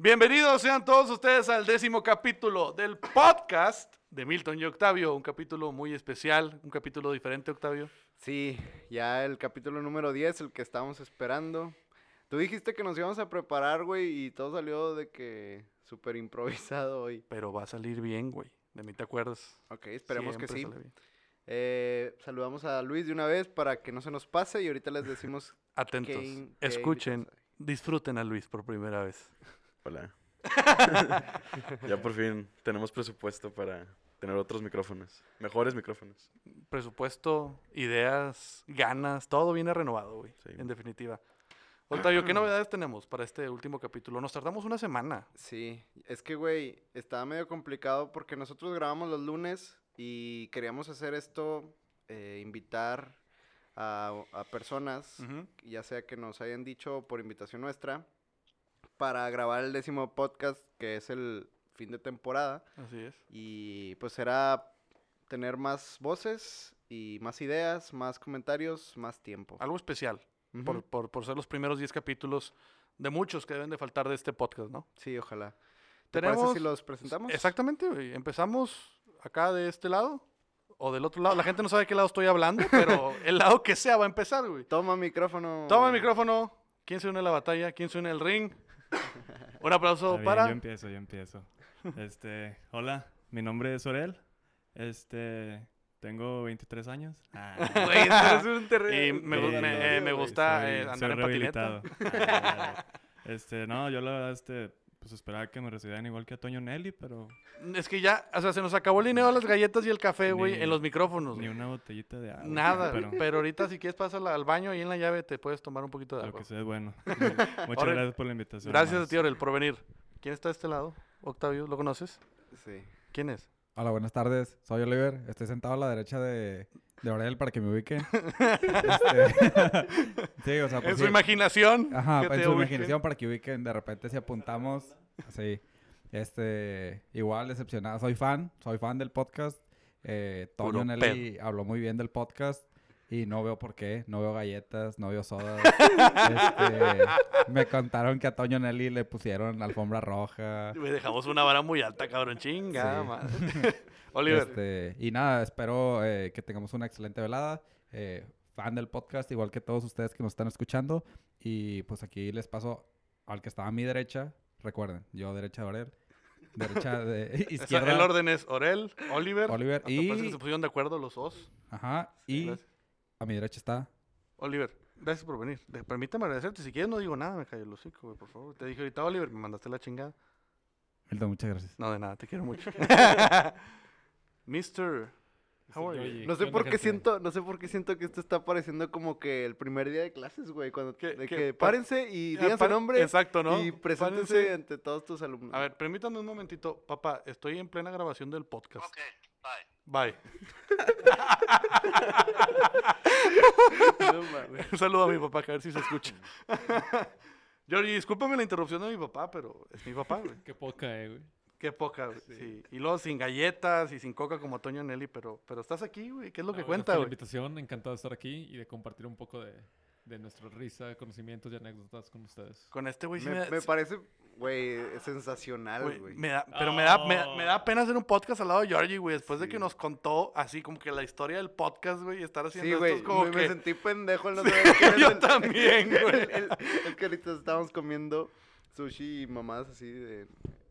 Bienvenidos sean todos ustedes al décimo capítulo del podcast de Milton y Octavio. Un capítulo muy especial, un capítulo diferente, Octavio. Sí, ya el capítulo número 10, el que estábamos esperando. Tú dijiste que nos íbamos a preparar, güey, y todo salió de que súper improvisado hoy. Pero va a salir bien, güey. De mí te acuerdas. Ok, esperemos que sí. Eh, saludamos a Luis de una vez para que no se nos pase y ahorita les decimos Atentos, escuchen, disfruten a Luis por primera vez. Hola. ya por fin tenemos presupuesto para tener otros micrófonos. Mejores micrófonos. Presupuesto, ideas, ganas, todo viene renovado, güey. Sí. En definitiva. Octavio, ¿qué novedades tenemos para este último capítulo? Nos tardamos una semana. Sí, es que, güey, estaba medio complicado porque nosotros grabamos los lunes y queríamos hacer esto, eh, invitar a, a personas, ya sea que nos hayan dicho por invitación nuestra, para grabar el décimo podcast, que es el fin de temporada. Así es. Y pues era tener más voces y más ideas, más comentarios, más tiempo. Algo especial. Ujú. por, por, por ser los primeros 10 capítulos de muchos que deben de faltar de este podcast, ¿no? Sí, ojalá. ¿Te Tenemos... parece si los presentamos? Exactamente, güey. Empezamos acá de este lado o del otro lado. La gente no sabe de qué lado estoy hablando, pero el lado que sea va a empezar, güey. Toma micrófono. Toma el micrófono. ¿Quién se une a la batalla? ¿Quién se une al ring? Un aplauso bien, para... Yo empiezo, yo empiezo. Este, hola, mi nombre es Orel. Este, tengo 23 años. Ah, Güey, un terreno. Y me, gu- me- eh, me gusta soy- eh, soy andar en patineta. Ah, este, no, yo la verdad, este, pues esperaba que me recibieran igual que a Toño Nelly, pero Es que ya, o sea, se nos acabó el dinero las galletas y el café, güey, en los micrófonos. ni una botellita de agua. Nada, pero pero... ahorita si quieres pasa al baño y en la llave te puedes tomar un poquito de lo agua. que sea bueno. Muchas Orel, gracias por la invitación. Gracias a ti, Orel, por venir. ¿Quién está de este lado? Octavio, ¿lo conoces? Sí. ¿Quién es? Hola, buenas tardes. Soy Oliver. Estoy sentado a la derecha de, de Orel para que me ubiquen. Este, sí, o sea, En pues su sí. imaginación. Ajá, en su ubiquen. imaginación para que ubiquen. De repente si apuntamos, así. Este, igual decepcionado. Soy fan, soy fan del podcast. Eh, Toño Nelly habló muy bien del podcast. Y no veo por qué, no veo galletas, no veo sodas. Este, me contaron que a Toño Nelly le pusieron alfombra roja. Güey, dejamos una vara muy alta, cabrón. Chinga, Sí. madre. Oliver. Este, y nada, espero eh, que tengamos una excelente velada. Eh, fan del podcast, igual que todos ustedes que nos están escuchando. Y pues aquí les paso al que estaba a mi derecha. Recuerden, yo derecha de Orel. Derecha de O sea, izquierda. el orden es Orel, Oliver. Oliver y- parece que se pusieron de acuerdo los dos. Ajá. Y Gracias. A mi derecha está. Oliver, gracias por venir. De- permítame agradecerte. Si quieres no digo nada, me callo el hocico, güey, por favor. Te dije ahorita, Oliver, me mandaste la chingada. Milton, muchas gracias. No, de nada, te quiero mucho. Mister, how are you? No sé ¿qué por qué siento, no sé por qué siento que esto está pareciendo como que el primer día de clases, güey, cuando ¿Qué- de qué? que párense y Ah, digan su nombre Exacto, ¿no? y preséntense Párense. ante todos tus alumnos. A ver, permítame un momentito. Papá, estoy en plena grabación del podcast. Ok, bye. No. Un saludo a mi papá, que a ver si se escucha. Georgie, discúlpame la interrupción de mi papá, pero es mi papá, güey. Qué poca, eh, güey. Qué poca, güey. Sí. Y luego sin galletas y sin coca como Toño Nelly, pero, pero estás aquí, güey. ¿Qué es lo que No, cuenta, gracias por la güey? invitación, encantado de estar aquí y de compartir un poco de, de nuestra risa, conocimientos y anécdotas con ustedes. Con este güey sí me, me, me parece, güey, sensacional, güey, güey. me da- pero me da, me, me da pena hacer un podcast al lado de Georgie, güey. Después de Sí. que nos contó así como que la historia del podcast, güey, y estar haciendo Sí, esto güey, es como me, que... me sentí pendejo no saber quién es yo el- también, güey. el- que ahorita estábamos comiendo sushi y mamadas así de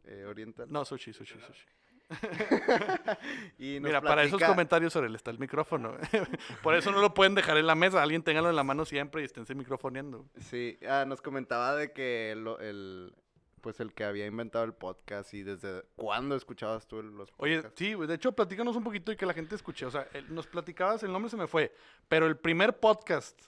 eh, oriental. No, sushi, sushi, sushi. Y nos Mira, para esos platica- comentarios sobre él está el micrófono. Por eso no lo pueden dejar en la mesa. Alguien téngalo en la mano siempre y esténse microfoneando. Sí, ah, nos comentaba de que lo- el, pues el que había inventado el podcast y desde cuándo escuchabas tú los Oye, podcasts. sí, güey, de hecho, platícanos un poquito y que la gente escuche. O sea, nos platicabas, el nombre se me fue, pero el primer podcast,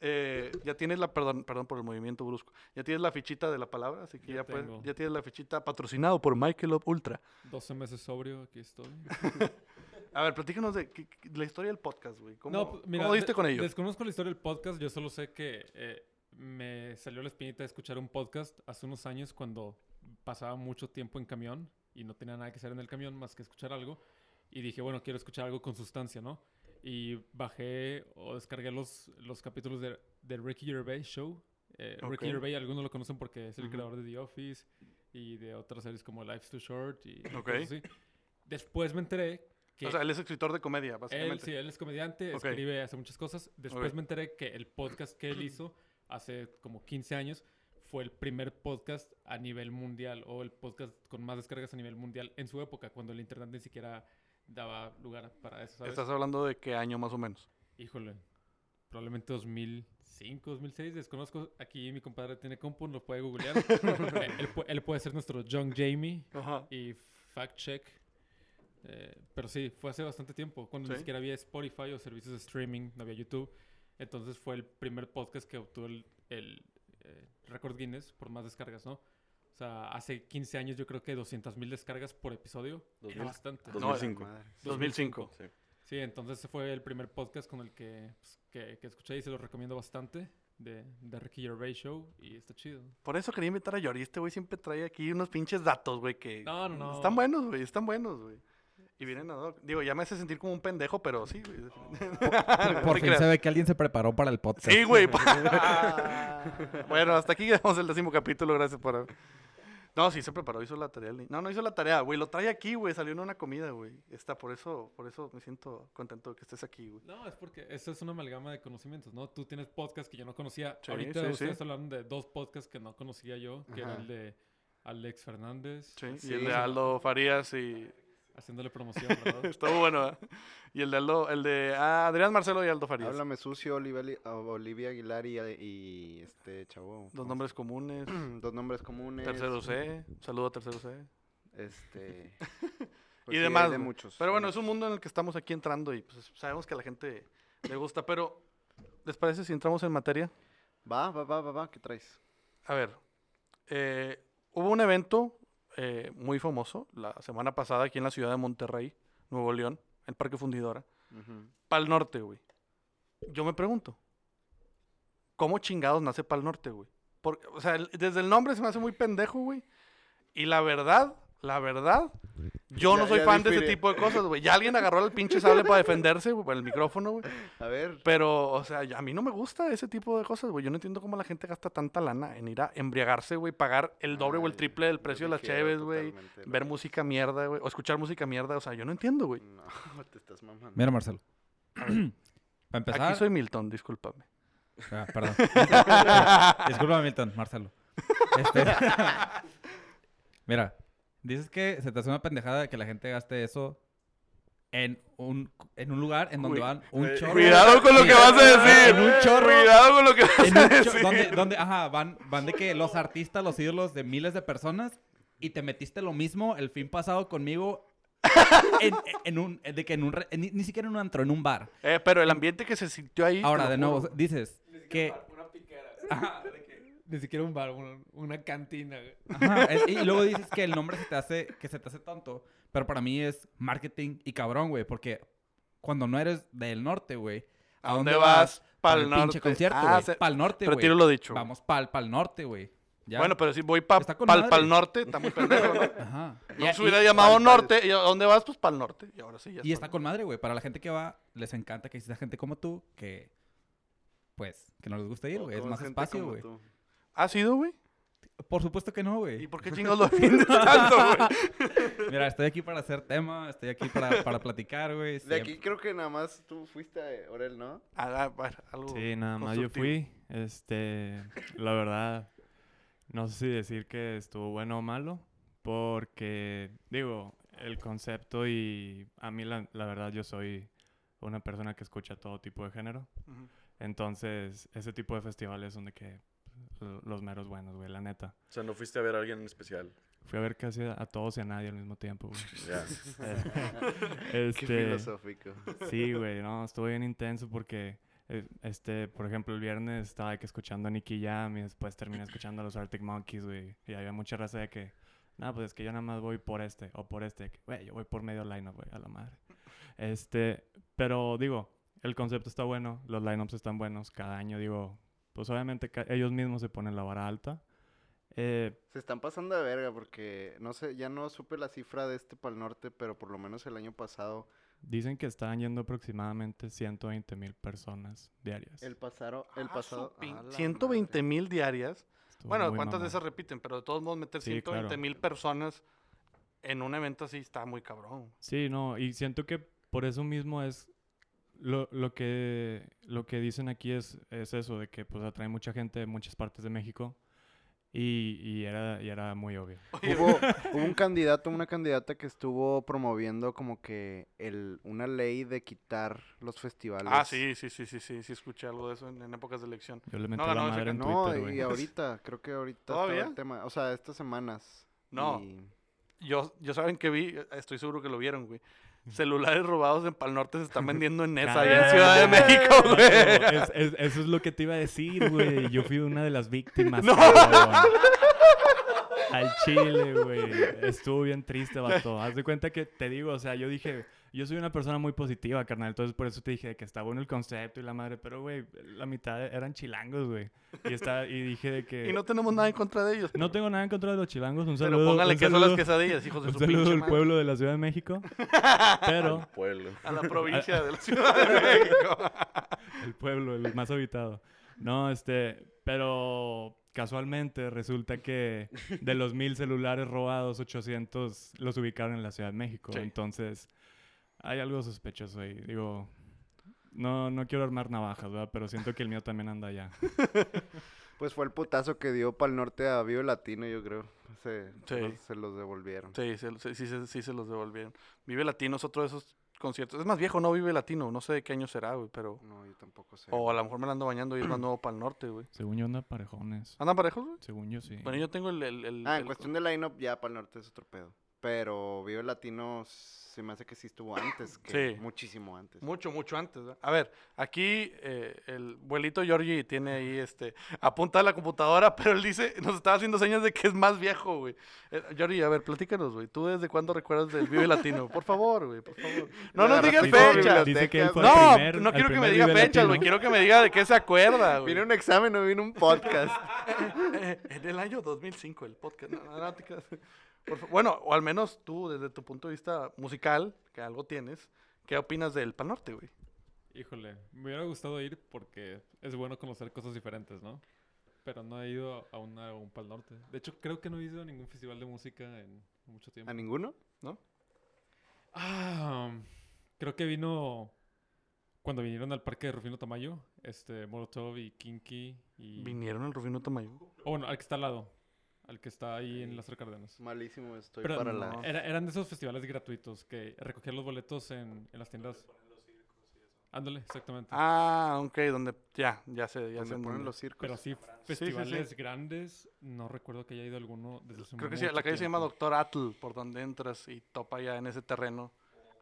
eh, ya tienes la, perdón, perdón por el movimiento brusco, ya tienes la fichita de la palabra, así que ya, Ya puedes- ya tienes la fichita patrocinado por Michelob Ultra. 12 meses sobrio, aquí estoy. A ver, platícanos de, la historia del podcast, güey. ¿Cómo, No, pues, mira, cómo diste con ello? Desconozco la historia del podcast, yo solo sé que eh, me salió la espinita de escuchar un podcast hace unos años cuando pasaba mucho tiempo en camión y no tenía nada que hacer en el camión más que escuchar algo. Y dije, bueno, quiero escuchar algo con sustancia, ¿no? Y bajé o descargué los, los capítulos de, de Ricky Gervais Show. Eh, Ricky Ok. Gervais, algunos lo conocen porque es el Ujú. creador de The Office. y de otras series como Life's Too Short y Ok. cosas así. Después me enteré que O sea, él es escritor de comedia, él, básicamente. sí, él es comediante, Ok. escribe, hace muchas cosas. Después me enteré que el podcast que él hizo hace como 15 años fue el primer podcast a nivel mundial o el podcast con más descargas a nivel mundial en su época, cuando el internet ni siquiera daba lugar para eso, ¿sabes? Estás hablando de qué año más o menos. Híjole, probablemente 2005, 2006, desconozco. Aquí mi compadre tiene compu, lo puede googlear. Eh, él, él puede ser nuestro John Jamie Ajá. y fact check. Eh, pero sí, fue hace bastante tiempo, cuando ni siquiera había Spotify o servicios de streaming, no había YouTube. Entonces fue el primer podcast que obtuvo el, el, eh, récord Guinness por más descargas, ¿no? O sea, hace 15 años yo creo que 200 mil descargas por episodio. Era 2000. bastante. No, 2005. Madre. 2005. Sí. Sí, entonces ese fue el primer podcast con el que, pues, que, que escuché y se lo recomiendo bastante. De, de Ricky Gervais Show y está chido. Por eso quería invitar a Yori. Este güey siempre trae aquí unos pinches datos, güey, que No, no, no. están buenos, güey, están buenos, güey. Y vienen a Doc. Digo, ya me hace sentir como un pendejo, pero sí, güey. Por te fin se ve que alguien se preparó para el podcast. Sí, güey. bueno, hasta aquí llegamos el décimo capítulo. Gracias por. No, sí se preparó, hizo la tarea. No, no hizo la tarea, güey. Lo trae aquí, güey. Salió en una comida, güey. Está, por eso, por eso me siento contento de que estés aquí, güey. No, es porque eso es una amalgama de conocimientos, ¿no? Tú tienes podcast que yo no conocía. Sí, Ahorita sí, ustedes sí. hablaron de dos podcasts que no conocía yo, que era el de Alex Fernández, y el de. Aldo Farías y. haciéndole promoción, ¿verdad? Estuvo bueno, ¿eh? Y el de Aldo, el de ah, Adrián Marcelo y Aldo Farías. Háblame sucio, Olivia, Olivia Aguilar y, y este chavo. Dos ¿cómo nombres comunes. Dos nombres comunes. Tercero C. Saludo a Tercero C. Este. y sí, demás. de muchos. Pero bueno, es un mundo en el que estamos aquí entrando y pues sabemos que a la gente le gusta. Pero, ¿les parece si entramos en materia? Va, va, va, va, va. ¿Qué traes? A ver, eh, hubo un evento eh, muy famoso la semana pasada aquí en la ciudad de Monterrey, Nuevo León, el Parque Fundidora. Ujú. Pal Norte, güey. Yo me pregunto, ¿cómo chingados nace Pal Norte, güey? Porque, o sea, el- desde el nombre se me hace muy pendejo, güey. Y la verdad, la verdad, yo no soy fan de ese tipo de cosas, güey. Ya alguien agarró el pinche sable para defenderse, güey, por el micrófono, güey. A ver. Pero, o sea, a mí no me gusta ese tipo de cosas, güey. Yo no entiendo cómo la gente gasta tanta lana en ir a embriagarse, güey, pagar el doble o el triple del precio de las cheves, güey. Ver música mierda, güey. O escuchar música mierda. O sea, yo no entiendo, güey. No, te estás mamando. Mira, Marcelo. Para empezar. Aquí soy Milton, discúlpame. Ah, perdón. Disculpa, Milton, Marcelo. Este, Mira, dices que se te hace una pendejada de que la gente gaste eso en un, en un lugar en donde Cuy- van un eh, chorro. Cuidado con lo que vas a decir. En un chorro. Cuidado con lo que vas en a un decir. donde, donde, ajá, van, van de que los artistas, los ídolos de miles de personas y te metiste lo mismo el fin pasado conmigo en, en un, de que en un, re- ni, ni siquiera en un antro, en un bar. Eh, pero el ambiente que se sintió ahí. Ahora, de nuevo, dices que... Ni siquiera un bar, una, una cantina. güey. Ajá, y luego dices que el nombre se te hace, que se te hace tonto, pero para mí es marketing y cabrón, güey, porque cuando no eres del norte, güey, ¿A dónde vas? Pa'l Pa'l norte. pinche concierto, Ah, güey. se- Pa'l norte, güey. Retiro lo dicho. Vamos pa'l, pa'l norte, güey. ¿Ya? Bueno, pero si voy para Está pal, madre. pal norte, está muy pendejo, ¿no? Ajá. No se hubiera llamado norte. ¿Y a dónde vas? Pues para el norte. Y ahora sí, ya Y está con madre, güey. Para la gente que va, les encanta que exista gente como tú, que, pues, que no les gusta ir, güey. Es más espacio, güey. ¿Has ido, güey? Por supuesto que no, ¿Y güey. por qué chingados lo defiendes tanto, güey? Mira, estoy aquí para hacer tema, estoy aquí para, para platicar, güey. De aquí creo que nada más tú fuiste a Orel, ¿no? Ah, bueno, algo Sí, nada más yo fui. Este, la verdad, no sé si decir que estuvo bueno o malo, porque, digo, el concepto y a mí la, la verdad yo soy una persona que escucha todo tipo de género. Entonces, ese tipo de festivales son de que los meros buenos, güey, la neta. O sea, no fuiste a ver a alguien en especial. Fui a ver casi a, todos y a nadie al mismo tiempo, güey. Ya. Qué este, filosófico. Sí, güey, no, estuvo bien intenso porque, eh, este, por ejemplo, el viernes estaba que escuchando a Nicky Jam y después terminé escuchando a los Arctic Monkeys, güey. Y había mucha raza de que, no, pues es que yo nada más voy por este o por este. Güey, yo voy por medio line güey, a la madre. Este, pero digo, el concepto está bueno, los lineups están buenos. Cada año, digo, pues obviamente ellos mismos se ponen la vara alta. Eh, Se están pasando de verga porque, no sé, ya no supe la cifra de este Pal Norte, pero por lo menos el año pasado, dicen que están yendo aproximadamente 120 mil personas diarias. el pasado, el Ah, pasado... su pin- ¡A la 120 madre! mil diarias. Estuvo Bueno, ¿cuántas de esas repiten? Pero de todos modos, meter Sí, 120 claro. mil personas en un evento así está muy cabrón. Sí, no, y siento que por eso mismo es lo, lo que lo que dicen aquí es, es eso, de que pues atrae mucha gente de muchas partes de México y, y era, y era muy obvio. Hubo, hubo un candidato, una candidata que estuvo promoviendo como que el, una ley de quitar los festivales. Ah, sí, sí, sí, sí, sí, sí, escuché algo de eso en, en épocas de elección. Yo le metí No la ese madre en No, Twitter, y güey. ahorita, creo que ahorita ¿Todavía? el tema. O sea, estas semanas. No. y- Yo, yo saben que vi, estoy seguro que lo vieron, güey. Celulares robados en Pal Norte se están vendiendo en esa, allá en Ciudad de México, güey. Es- es- eso es lo que te iba a decir, güey. Yo fui una de las víctimas. No. cabrón. Al chile, güey. Estuvo bien triste, vato. Haz de cuenta que te digo, o sea, yo dije, yo soy una persona muy positiva, carnal. Entonces por eso te dije que está bueno el concepto y la madre. Pero, güey, la mitad eran chilangos, güey. Y, está, y dije de que. Y no tenemos nada en contra de ellos. no tengo nada en contra de los chilangos. Un Pero saludo. póngale un queso a las quesadillas, hijos de Un su saludo pinche al madre. pueblo de la Ciudad de México. Pero. Al pueblo. A la provincia de la Ciudad de México. El pueblo, el más habitado. No, este, pero casualmente resulta que de los mil celulares robados, 800 los ubicaron en la Ciudad de México. Sí. Entonces, hay algo sospechoso ahí. Digo, no, no quiero armar navajas, ¿verdad? Pero siento que el mío también anda allá. Pues fue el putazo que dio para el norte a Vivo Latino, yo creo. Se, Sí. los- se los devolvieron. Sí, se- sí, sí, sí, sí se los devolvieron. Vive Latino es otro de esos conciertos. Es más viejo, no Vive Latino. No sé de qué año será, güey, pero... No, yo tampoco sé. O a lo mejor me la ando bañando y es más nuevo para el norte, güey. Según yo anda parejones. ¿Andan parejos, güey? Según yo sí. Bueno, yo tengo el... el, el- Ah, en el- cuestión de line-up, ya para el norte es otro pedo. Pero Vivo Latino se me hace que sí estuvo antes, que Sí. muchísimo antes. Mucho, mucho antes. ¿verdad? A ver, aquí eh, el abuelito Georgie tiene ahí este. Apunta a la computadora, pero él dice, nos estaba haciendo señas de que es más viejo, güey. Eh, Georgie, a ver, platícanos, güey. ¿Tú desde cuándo recuerdas del Vive Latino? Por favor, güey, por favor. No nos digas fechas. toda Dice que él fue bibliotecas. al No, primer- no quiero que me diga Vive fechas, güey. Quiero que me diga de qué se acuerda, güey. Vino un examen, no vino un podcast. En el año 2005, el podcast. No, no, no te creas. Por bueno, o al menos tú, desde tu punto de vista musical, que algo tienes, ¿qué opinas del Pal Norte, güey? Híjole, me hubiera gustado ir porque es bueno conocer cosas diferentes, ¿no? Pero no he ido a, una, a un Pal Norte. De hecho, creo que no he ido a ningún festival de música en mucho tiempo. ¿A ninguno? Ah, creo que vino cuando vinieron al parque de Rufino Tamayo, este, Molotov y Kinky y... Vinieron al Rufino Tamayo. Oh, bueno, al que está al lado, al que está ahí en las Cárdenas. Malísimo estoy Pero para no. la... Era- eran de esos festivales gratuitos que recogían los boletos en, en las tiendas. Ándale, exactamente. Ah, ok, donde ya, ya sé, ya sé. Donde en ponen dónde. los circos. Pero sí, sí, sí. festivales grandes, no recuerdo que haya ido alguno desde hace Creo que sí, mucho la calle se llama tiempo. Doctor Atl, por donde entras y topa ya en ese terreno.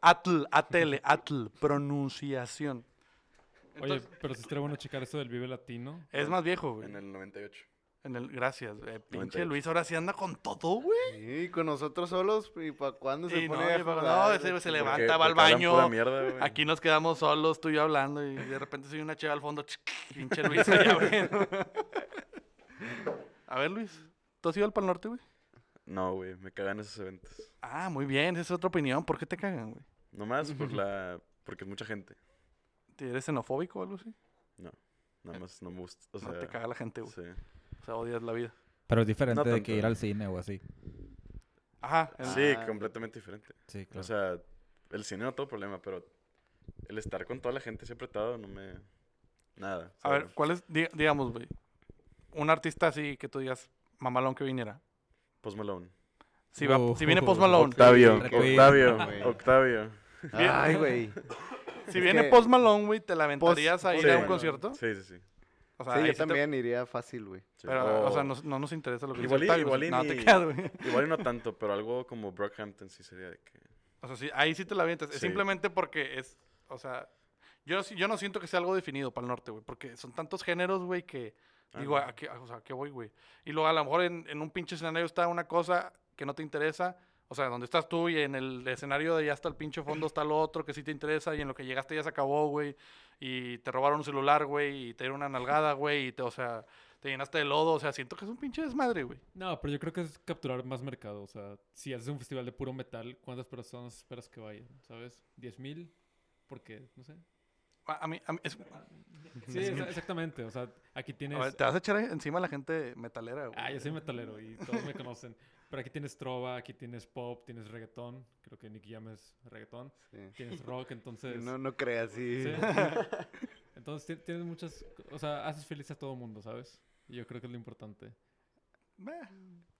Atl, ATL, Atl, pronunciación. Oye, pero sí estaría bueno checar eso del Vive Latino. es más viejo, güey. En el 98. En el, gracias, eh, pinche 98. Luis, ahora sí anda con todo, güey. Sí, con nosotros solos, ¿y para cuándo se Y no, pone a jugar? no, ese se levanta, Porque- va al baño. mierda. Aquí nos quedamos solos, tú y yo hablando, y de repente soy una cheva al fondo. Pinche Luis allá, güey. A ver, Luis, ¿tú has ido al Pal Norte, güey? No, güey, me cagan esos eventos. Ah, muy bien, esa es otra opinión. ¿Por qué te cagan, güey? Nomás por la... Porque es mucha gente. ¿Eres xenofóbico o algo así? Nada más no me gusta. O sea, no te caga la gente, güey. sí. O sea, odias la vida. Pero es diferente No de tanto. que ir al cine o así. Ajá. el- Sí, Ah. completamente diferente. Sí, claro. O sea, el cine no todo problema, pero el estar con toda la gente así apretado no me... Nada. A ver. ¿cuál es, di- digamos, güey? Un artista así que tú digas, mamalón que viniera. Post Malone. Si, va, Uh, si viene Post Malone. Octavio. Octavio. Octavio. Ay, güey. Si es viene que- Post Malone, güey, ¿te la aventarías a ir Sí. a un concierto? Sí, sí, sí. O sea, Sí, yo te- también iría fácil, güey. sí. Pero, o sea, no, no nos interesa lo que Igual dice Octavio, igual y No, te ni- quedas, güey. Igual y no tanto, pero algo como Brockhampton sí sería de que... O sea, sí, ahí sí te la avientas. Es simplemente porque es, o sea, yo, sí- yo no siento que sea algo definido para el norte, güey, porque son tantos géneros, güey, que Ah, digo, no. ¿a qué, o sea, ¿a qué voy, güey? Y luego a lo mejor en, en un pinche escenario está una cosa que no te interesa, o sea, donde estás tú y en el escenario de allá hasta el pinche fondo está lo otro que sí te interesa y en lo que llegaste ya se acabó, güey, y te robaron un celular, güey, y te dieron una nalgada, güey, y te, o sea, te llenaste de lodo, o sea, siento que es un pinche desmadre, güey. No, pero yo creo que es capturar más mercado. O sea, si haces un festival de puro metal, ¿cuántas personas esperas que vayan? ¿Sabes? ¿10 mil? Porque, no sé. A a mí, a mí es- Sí, exa- exactamente. O sea, aquí tienes... a ver, te vas a echar encima a la gente metalera, güey. Ah, yo soy metalero y todos me conocen. Pero aquí tienes trova, aquí tienes pop, tienes reggaetón. Creo que Nicky Jam es reggaetón. Sí. Tienes rock, entonces... No, no creas, sí. Sí. Entonces ti- tienes muchas... O sea, haces feliz a todo mundo, ¿sabes? Y yo creo que es lo importante.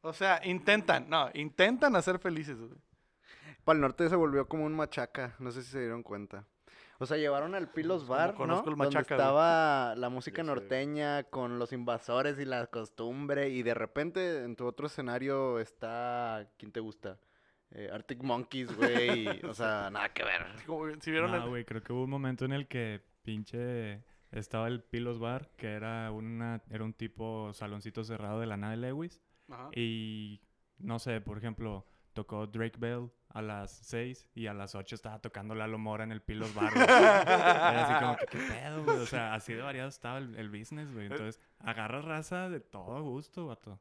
O sea, intentan, no, intentan hacer felices. Para el norte se volvió como un machaca, no sé si se dieron cuenta. O sea, llevaron al Pilos Bar, ¿no? conozco el Donde machaca, güey. estaba la música Ya sé. norteña con los invasores y la costumbre y de repente en tu otro escenario está ¿quién te gusta? Eh, Arctic Monkeys, güey. y, o sea, nada que ver. Como, Si vieron No, el- güey, creo que hubo un momento en el que pinche estaba el Pilos Bar, que era una era un tipo saloncito cerrado de la nave Lewis Ajá. y no sé, por ejemplo, tocó Drake Bell a las 6 y a las 8 estaba tocando Lalo Mora en el Pilos Bar. Era así como que qué pedo, güey, o sea, así de variado estaba el, el business, güey. Entonces, agarra raza de todo gusto, vato.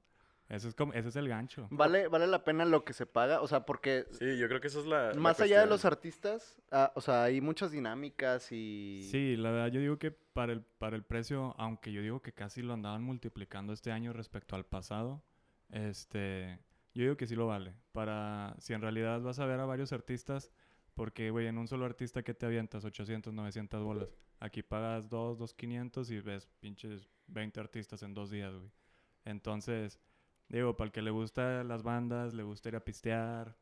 Eso es como ese es el gancho. Vale, vale la pena lo que se paga, o sea, porque Sí, yo creo que eso es la. la más allá de los artistas, ah, o sea, hay muchas dinámicas y Sí, la verdad yo digo que para el, para el precio, aunque yo digo que casi lo andaban multiplicando este año respecto al pasado, este, yo digo que sí lo vale. Para, si en realidad vas a ver a varios artistas, porque, güey, en un solo artista que te avientas 800, 900 bolas. Aquí pagas 2, 2, 500 y ves pinches 20 artistas en dos días, güey. Entonces, digo, para el que le gusta las bandas, le gusta ir a pistear,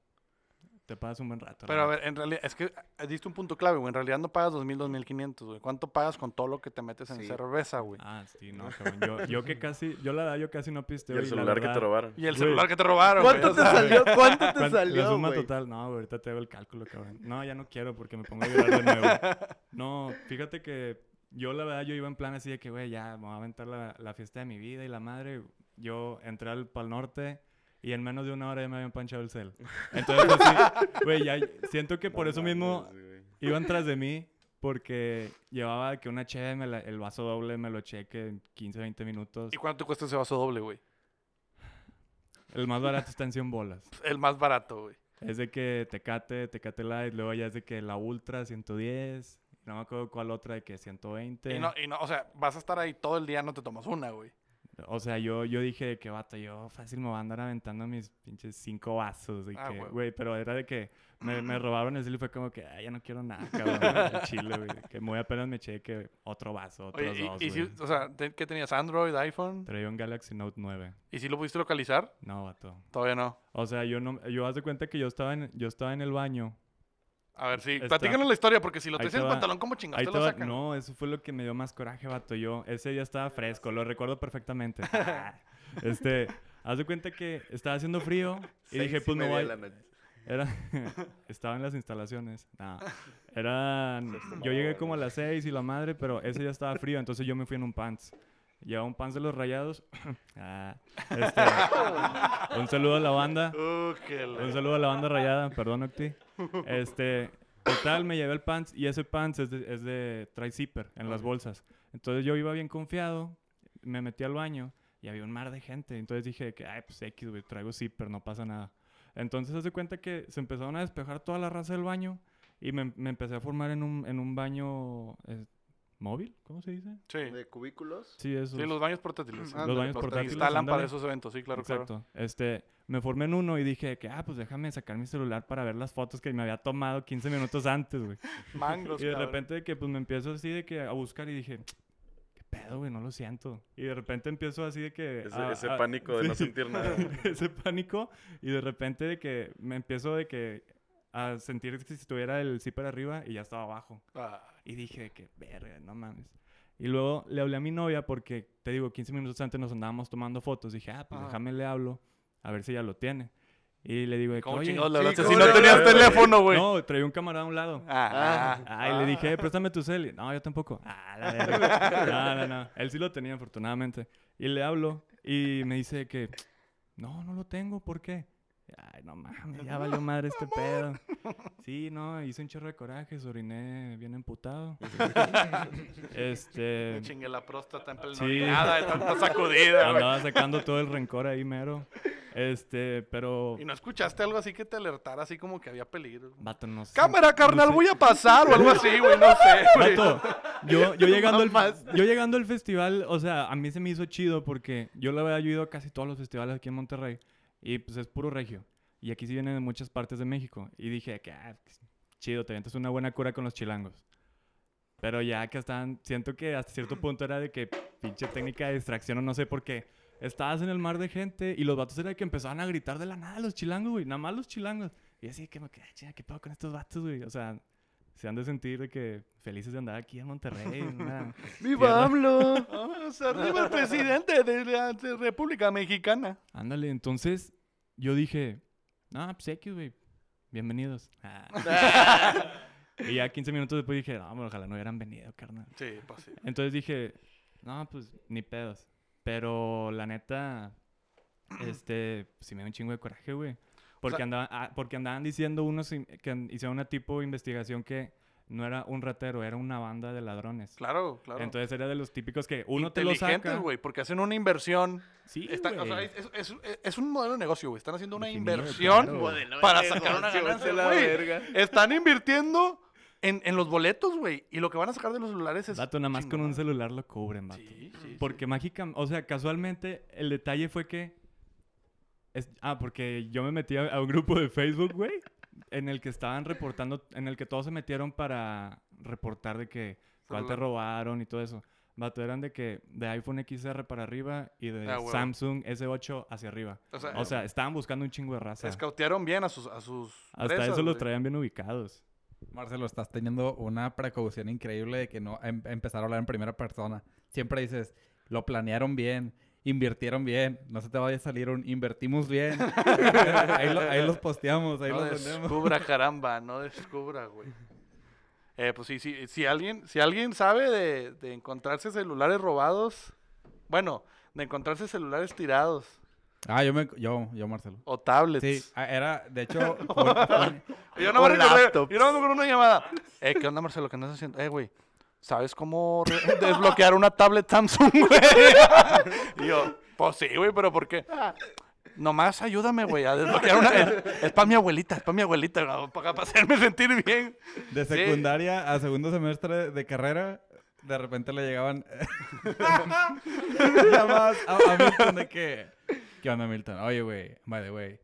te pasas un buen rato. Pero a ver, en realidad, es que eh, diste un punto clave, güey. En realidad no pagas 2.000, 2.500, güey. ¿Cuánto pagas con todo lo que te metes en Sí. cerveza, güey? Ah, sí, no, cabrón. Yo, yo que casi, yo la verdad, yo casi no Y pisteo. el y la celular que te robaron. Y el Güey. celular que te robaron, güey. ¿Cuánto o te salió? ¿Cuánto te ¿cuán- salió, La suma güey? total, no, güey, ahorita te hago el cálculo, cabrón. No, ya no quiero porque me pongo a llorar de nuevo. No, fíjate que yo la verdad, yo iba en plan así de que, güey, ya, me voy a aventar la, la fiesta de mi vida y la madre. Yo entré al Pal Norte y en menos de una hora ya me habían panchado el cel. Entonces, pues, sí, güey, ya siento que por No eso mismo iban tras de mí porque llevaba que una cheve, me la- el vaso doble me lo eché que en 15, 20 minutos. ¿Y cuánto te cuesta ese vaso doble, güey? El más barato está en 100 bolas. El más barato, güey. Es de que Tecate, Tecate Light, luego ya es de que la Ultra 110, no me acuerdo cuál otra de que 120. Y no, y no, o sea, vas a estar ahí todo el día, no te tomas una, güey. O sea, yo, yo dije que vato, yo fácil me voy a andar aventando mis pinches cinco vasos. Y Ah, que, güey, pero era de que me, me robaron el y fue como que, ay, ya no quiero nada, cabrón. chile, güey. Que muy apenas me eché que otro vaso, otros Oye, dos, y, si, o sea, ¿qué tenías? ¿Android, iPhone? Traía un Galaxy Note 9. ¿Y si lo pudiste localizar? No, vato. Todavía no. O sea, yo no, yo haz de cuenta que yo estaba en, yo estaba en el baño A ver, sí. Está- Platícanos la historia, porque si lo te el pantalón, ¿cómo chingados Ahí te te lo sacan? No, eso fue lo que me dio más coraje, vato. Yo, ese día estaba fresco, lo recuerdo perfectamente. Ah, este, haz de cuenta que estaba haciendo frío y dije, pues me voy. Era, estaba en las instalaciones. No, eran, yo llegué como a las seis y la madre, pero ese día estaba frío, entonces yo me fui en un pants. Llevaba un pants de los rayados. Ah, este, un saludo a la banda. Uh, Un saludo a la banda rayada, perdón, Octi. Este, total, me llevé el pants y ese pants es de, es de trae zipper en las bolsas. Entonces yo iba bien confiado, me metí al baño y había un mar de gente. Entonces dije que, ay, pues X, güey, traigo zipper, no pasa nada. Entonces se cuenta que se empezaron a despejar toda la raza del baño y me, me empecé a formar en un, en un baño eh, móvil, ¿cómo se dice? Sí. ¿De cubículos? Sí, eso. Sí, los baños portátiles. Ah, los baños Los que portátiles. instalan para esos eventos, sí, claro, claro. Exacto. Este, me formé en uno y dije que, ah, pues déjame sacar mi celular para ver las fotos que me había tomado 15 minutos antes, güey. Mangos, Y de cabrón. repente de que pues me empiezo así de que a buscar y dije, qué pedo, güey, no lo siento. Y de repente empiezo así de que... Ese, a- ese a- pánico de no sentir nada. ese pánico y de repente de que me empiezo de que a sentir que si estuviera el zipper arriba y ya estaba abajo. Ah, Y dije que, verga, no mames. Y luego le hablé a mi novia porque, te digo, 15 minutos antes nos andábamos tomando fotos. Dije, ah, pues Ajá. déjame le hablo, a ver si ya lo tiene. Y le digo, ¿Cómo chingados le sí, hablaste ¿cómo si no tenías hablaste? teléfono, güey? no, traía un camarada a un lado. Ah, Ah, y le dije, "Eh, préstame tu cel. No, yo tampoco. Ah, la verga. No, no, no. Él sí lo tenía, afortunadamente. Y le hablo y me dice que, no, no lo tengo. ¿Por qué? Ay, no mames, ya valió madre este pedo. Sí, no, hice un chorro de corajes, oriné bien emputado. este, Me chingué la próstata en Sí. orinada de tanta sacudida, andaba sacando todo el rencor ahí mero. Este, pero... ¿Y no escuchaste algo así que te alertara, así como que había peligro? Vato, no sé. Cámara, carnal, sé. voy a pasar o algo así, güey, no sé. güey. Vato, yo, yo, llegando al, yo llegando al festival, o sea, a mí se me hizo chido porque yo la verdad yo he ido a casi todos los festivales aquí en Monterrey y pues es puro regio. Y aquí sí vienen de muchas partes de México. Y dije que, ah, chido, te aventas una buena cura con los chilangos. Pero ya que están, siento que hasta cierto punto era de que pinche técnica de distracción o no sé por qué. Estabas en el mar de gente y los vatos era de que empezaban a gritar de la nada los chilangos, güey. Nada más los chilangos. Y así que me quedé, chinga, ¿qué pedo con estos vatos, güey? O sea, se han de sentir de que felices de andar aquí en Monterrey. ¡Viva AMLO! Vamos arriba el presidente de la de República Mexicana. Ándale, entonces yo dije, no, pues X, güey. Bienvenidos. Ah. y ya 15 minutos después dije, no, pero ojalá no hubieran venido, carnal. Sí, pues sí. Entonces dije, no, pues ni pedos. Pero la neta, este, sí me dio un chingo de coraje, güey. Porque, sea- andaban, ah, porque andaban diciendo unos que hicieron una tipo de investigación que no era un ratero, era una banda de ladrones. Claro, claro. Entonces era de los típicos que uno te lo Inteligentes, saca. güey, porque hacen una inversión. Sí, Está- o sea, güey. es, es- es- es un modelo de negocio, güey. Están haciendo una Definido, inversión claro. para sacar una ganancia, güey. Están invirtiendo en, en los boletos, güey. Y lo que van a sacar de los celulares es... Vato, nada más con un celular lo cubren, vato. Sí, sí, Porque mágica, o sea, casualmente el detalle fue que... es- ah, porque yo me metí a, a un grupo de Facebook, güey, en el que estaban reportando, en el que todos se metieron para reportar de que cuál te robaron y todo eso. Vato, eran de que de iPhone XR para arriba y de Ah. Samsung S8 hacia arriba. O sea, O sea, estaban buscando un chingo de raza. escautearon bien a sus, a sus Hasta presas, eso los traían bien ubicados. Marcelo, estás teniendo una precaución increíble de que no em- empezar a hablar en primera persona. Siempre dices, lo planearon bien, invirtieron bien, no se te vaya a salir un invertimos bien. ahí, lo- ahí los posteamos, ahí No los vendemos. descubra, caramba, no descubra, güey. Eh, pues sí, sí, si alguien, si alguien sabe de, de encontrarse celulares robados, bueno, de encontrarse celulares tirados Ah, yo, me, yo, yo, Marcelo. o tablets. Sí, ah, era, de hecho, Yo no me laptops. yo no me acuerdo una llamada. Eh, ¿qué onda, Marcelo? ¿Qué andas haciendo? Eh, güey, ¿sabes cómo desbloquear una tablet Samsung, güey? y yo, pues sí, güey, pero ¿por qué? Nomás ayúdame, güey, a desbloquear una. Es, para mi abuelita, es para mi abuelita, para, hacerme sentir bien. de Sí. secundaria a segundo semestre de carrera, de repente le llegaban llamadas a, a Milton de que, ¿qué onda, Milton? Oye, güey, by the way,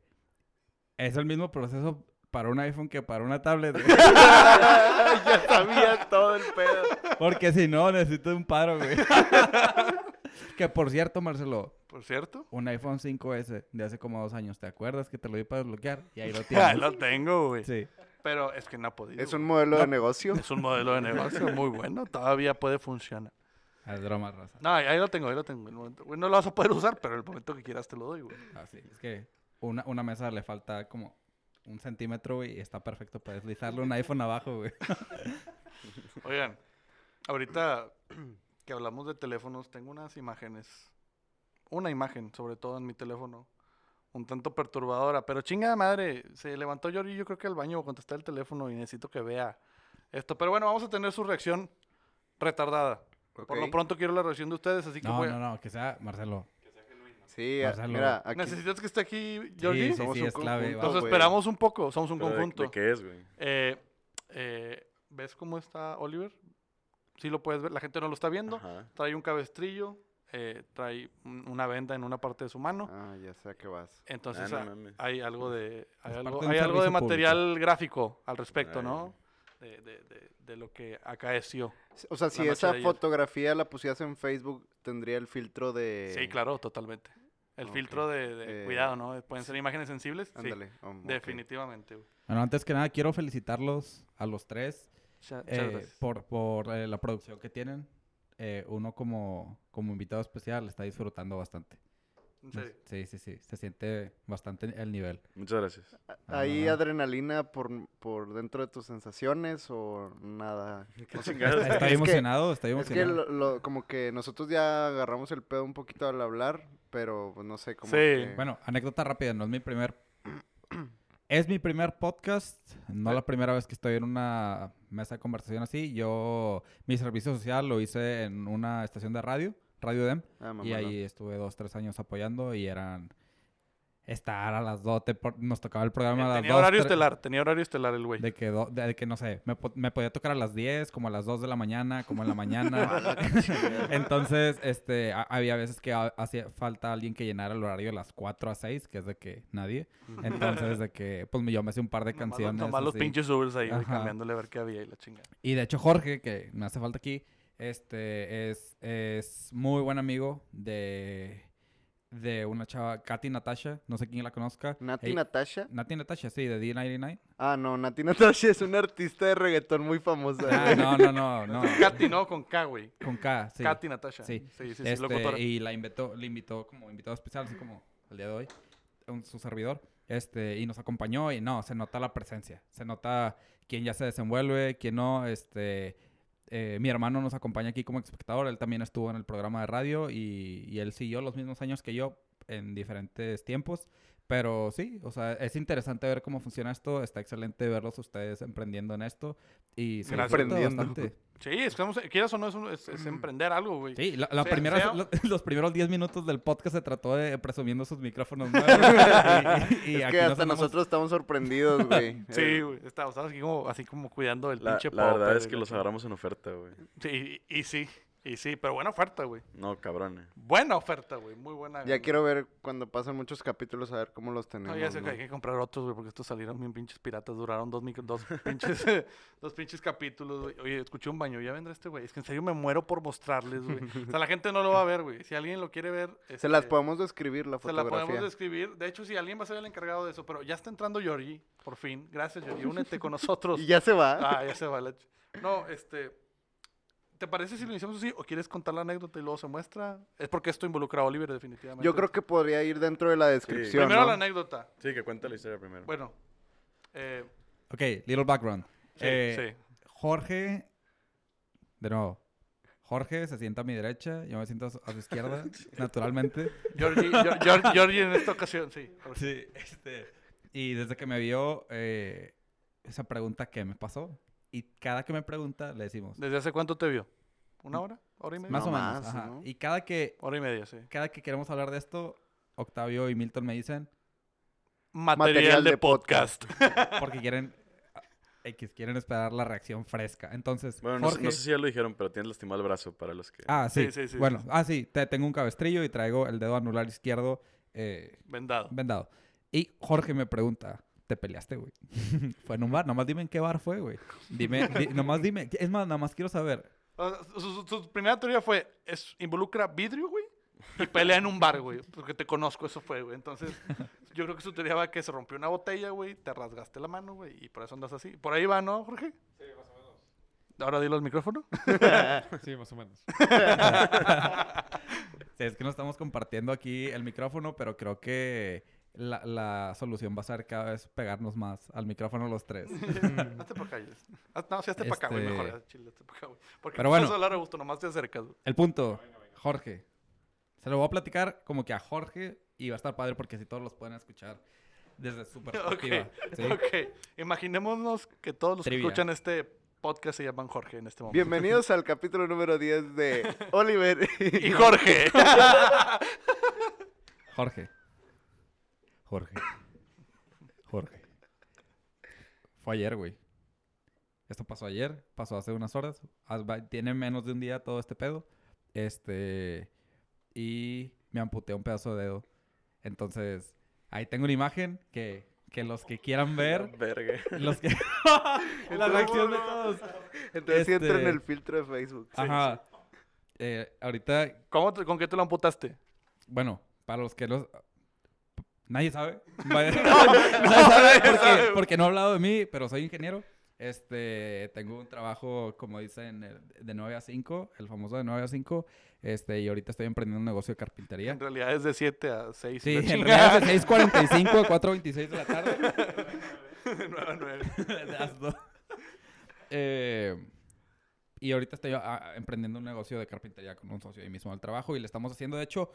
es el mismo proceso para un iPhone que para una tablet. ya sabía todo el pedo. Porque si no, necesito un paro, güey. que por cierto, Marcelo, Por cierto. un iPhone 5S de hace como dos años, ¿te acuerdas que te lo di para desbloquear? Y ahí lo Ya tienes. lo tengo, güey. Sí. Pero es que no ha podido. Es un güey. modelo de negocio. Es un modelo de negocio muy bueno. Todavía puede funcionar. Es broma, raza. No, ahí lo tengo, ahí lo tengo. El momento- güey, no lo vas a poder usar, pero el momento que quieras te lo doy, güey. Así, es que una, una mesa le falta como un centímetro, güey, y está perfecto para deslizarle un iPhone abajo, güey. Oigan, ahorita que hablamos de teléfonos, tengo unas imágenes. Una imagen, sobre todo en mi teléfono. Un tanto perturbadora. Pero chingada madre, se levantó Yori yo creo que al baño a contestar el teléfono y necesito que vea esto. Pero bueno, vamos a tener su reacción retardada. Por lo pronto quiero la reacción de ustedes, así que No, voy a- no, no, que sea Marcelo. Sí, a- Marcelo. mira, aquí ¿Necesitas que esté aquí, Sí, Georgie? sí, Somos sí, un es clave. conjunto, va. Entonces güey. esperamos un poco, somos un Pero conjunto. ¿De qué es, güey? Eh, eh, ¿Ves cómo está Oliver? Sí lo puedes ver, la gente no lo está viendo. Ajá. Trae un cabestrillo, eh, trae un- una venda en una parte de su mano. Ah, ya sé a qué vas. Entonces no ah, mames. hay algo de hay algo, hay algo de material gráfico al respecto, Ay. ¿no? De, de- de- de lo que acaeció. O sea, si esa fotografía la pusieras en Facebook, tendría el filtro de... Sí, claro, totalmente. El filtro de, de Eh, cuidado, ¿no? Pueden ser imágenes sensibles. Sí, Ándale. um, ok. definitivamente. güey. Bueno, antes que nada, quiero felicitarlos a los tres eh, por, por eh, la producción que tienen. Eh, uno como, como invitado especial está disfrutando bastante. En serio. Sí, sí, sí. Se siente bastante el nivel. Muchas gracias. ¿Hay Ah. adrenalina por, por dentro de tus sensaciones o nada? ¿Qué O sea, chingados? Estoy emocionado, estoy Es que emocionado. lo- lo- como que nosotros ya agarramos el pedo un poquito al hablar, pero pues, no sé cómo. Sí. que- Bueno, anécdota rápida, no es mi primer... Es mi primer podcast, no la primera vez que estoy en una mesa de conversación así. Yo, mi servicio social lo hice en una estación de radio, Radio Dem, Ah, y ahí estuve dos, tres años apoyando y eran... estar a las 2. te por- nos tocaba el programa a las 2. Tenía horario estelar, tenía horario estelar el güey. De que, do- de que no sé, me, po- me podía tocar a las 10, como a las 2 de la mañana, como en la mañana. Entonces, este, ha- había veces que ha- hacía falta alguien que llenara el horario de las 4 a 6, que es de que nadie. Entonces, de que, pues yo me sé un par de canciones. Nomás los pinches Ubers ahí, cambiándole a ver qué había y la chingada. Y de hecho, Jorge, que me hace falta aquí, este, es, es muy buen amigo de, de una chava, Katy Natasha, no sé quién la conozca. Nati Natasha. Nati Natasha, sí, de D99. Ah, no, Nati Natasha es una artista de reggaetón muy famosa. Ah, no, no, no, no. Katy, no, con K, güey. Con K, sí. Katy Natasha. Sí. sí, sí, sí, Este, locutora. y la invitó, le invitó como invitado especial, así como el día de hoy, un- su servidor, este, y nos acompañó y no, se nota la presencia, se nota quién ya se desenvuelve, quién no, este, eh, mi hermano nos acompaña aquí como espectador, él también estuvo en el programa de radio y, y él siguió los mismos años que yo en diferentes tiempos, pero sí, o sea, es interesante ver cómo funciona esto, está excelente verlos ustedes emprendiendo en esto y se Emprendiendo. bastante. Sí, es que vamos- quieras o no, es, un- es- es emprender algo, güey. Sí, la, la Sea- primera- sea- lo- los primeros 10 minutos del podcast se trató de presumiendo sus micrófonos nuevos. y, y- y es aquí que nos hasta nosotros estamos sorprendidos, güey. Sí, güey. Estamos, estamos aquí como, así como cuidando el La, pinche la verdad es que los agarramos en oferta, güey. Sí, y, y sí, y sí, pero buena oferta, güey. No, cabrones. Buena oferta, güey, muy buena. Ya quiero ver cuando pasan muchos capítulos a ver cómo los No, tenemos. ya sé ¿no? que hay que comprar otros, güey, porque estos salieron bien pinches piratas. Duraron dos, micro- dos, pinches, dos pinches capítulos, güey. Oye, escuché un baño, ya vendrá este, güey. Es que en serio me muero por mostrarles, güey. O sea, la gente no lo va a ver, güey. Si alguien lo quiere ver... Se las este, podemos describir la Se la fotografía. podemos describir. De hecho, si alguien va a ser el encargado de eso, pero ya está entrando Georgie, por fin. Gracias, Georgie. Únete con nosotros. Y ya se va. Ah, ya se va la ch- No, este. ¿Te parece si lo iniciamos así? ¿O quieres contar la anécdota y luego se muestra? Es porque esto involucra a Oliver, definitivamente. Yo creo que podría ir dentro de la descripción. Primero ¿no? la anécdota. Sí, que cuenta la historia primero. Bueno. Eh, Ok, little background. sí, Eh, sí. Jorge, de nuevo. Jorge se sienta a mi derecha, yo me siento a su, izquierda, naturalmente. Georgie, Geor- Geor- Georgie en esta ocasión, sí. Sí, este. Y desde que me vio, eh, esa pregunta, ¿qué me pasó? Y cada que me pregunta, le decimos, ¿Desde hace cuánto te vio? ¿Una hora? ¿Hora y media? más o No menos. más, ajá. ¿no? Y cada que, Hora y media, sí. cada que queremos hablar de esto, Octavio y Milton me dicen, Material, Material de, de podcast. porque quieren, X, quieren esperar la reacción fresca. Entonces, Bueno, no, sé- Jorge... no sé si ya lo dijeron, pero tienes lastimado el brazo para los que... Ah, sí. Sí, sí, sí, bueno, ah, sí. te- tengo un cabestrillo y traigo el dedo anular izquierdo eh, Vendado. vendado. Y Jorge me pregunta, ¿te peleaste, güey? fue en un bar. Nomás dime en qué bar fue, güey. Dime, di- nomás dime. Es más, nada más quiero saber. Su, su- su primera teoría fue, es, involucra vidrio, güey, y pelea en un bar, güey, porque te conozco, eso fue, güey. Entonces, yo creo que su teoría va que se rompió una botella, güey, te rasgaste la mano, güey, y por eso andas así. Por ahí va, ¿no, Jorge? Sí, más o menos. Ahora dilo al micrófono. Sí, más o menos. Sí, es que no estamos compartiendo aquí el micrófono, pero creo que la, la solución va a ser cada vez pegarnos más al micrófono los tres. hazte para acá, No, sí, hazte para acá, güey, Este- mejor. Chile, hazte para acá, güey. Porque Pero no bueno. vas a hablar a gusto, nomás te acercas, güey. El punto, Jorge. Se lo voy a platicar como que a Jorge y va a estar padre porque así todos los pueden escuchar desde su perspectiva. ¿sí? Ok, imaginémonos que todos los Trivia. que escuchan este podcast se llaman Jorge en este momento. Bienvenidos al capítulo número 10 de Oliver Y Jorge. Jorge. Jorge. Jorge. Fue ayer, güey. Esto pasó ayer, pasó hace unas horas. Tiene menos de un día todo este pedo. Este. Y me amputé un pedazo de dedo. Entonces, ahí tengo una imagen que, que los que quieran ver. Verga. Los que. la reacción de todos. Entonces sí entra en Este- el filtro de Facebook. Ajá. Eh, ahorita, ¿Cómo te- ¿Con qué te lo amputaste? bueno, para los que los. Nadie sabe. Nadie sabe porque, porque no he hablado de mí, pero soy ingeniero. Este, tengo un trabajo, como dicen, eh, de 9 a 5, el famoso de 9 a 5. Este, y ahorita estoy emprendiendo un negocio de carpintería. En realidad es de 7 a 6. Sí, en realidad es de 6.45 a 4.26 de la tarde. de las dos. Eh, y ahorita estoy ah, emprendiendo un negocio de carpintería con un socio ahí mismo del trabajo y le estamos haciendo, de hecho,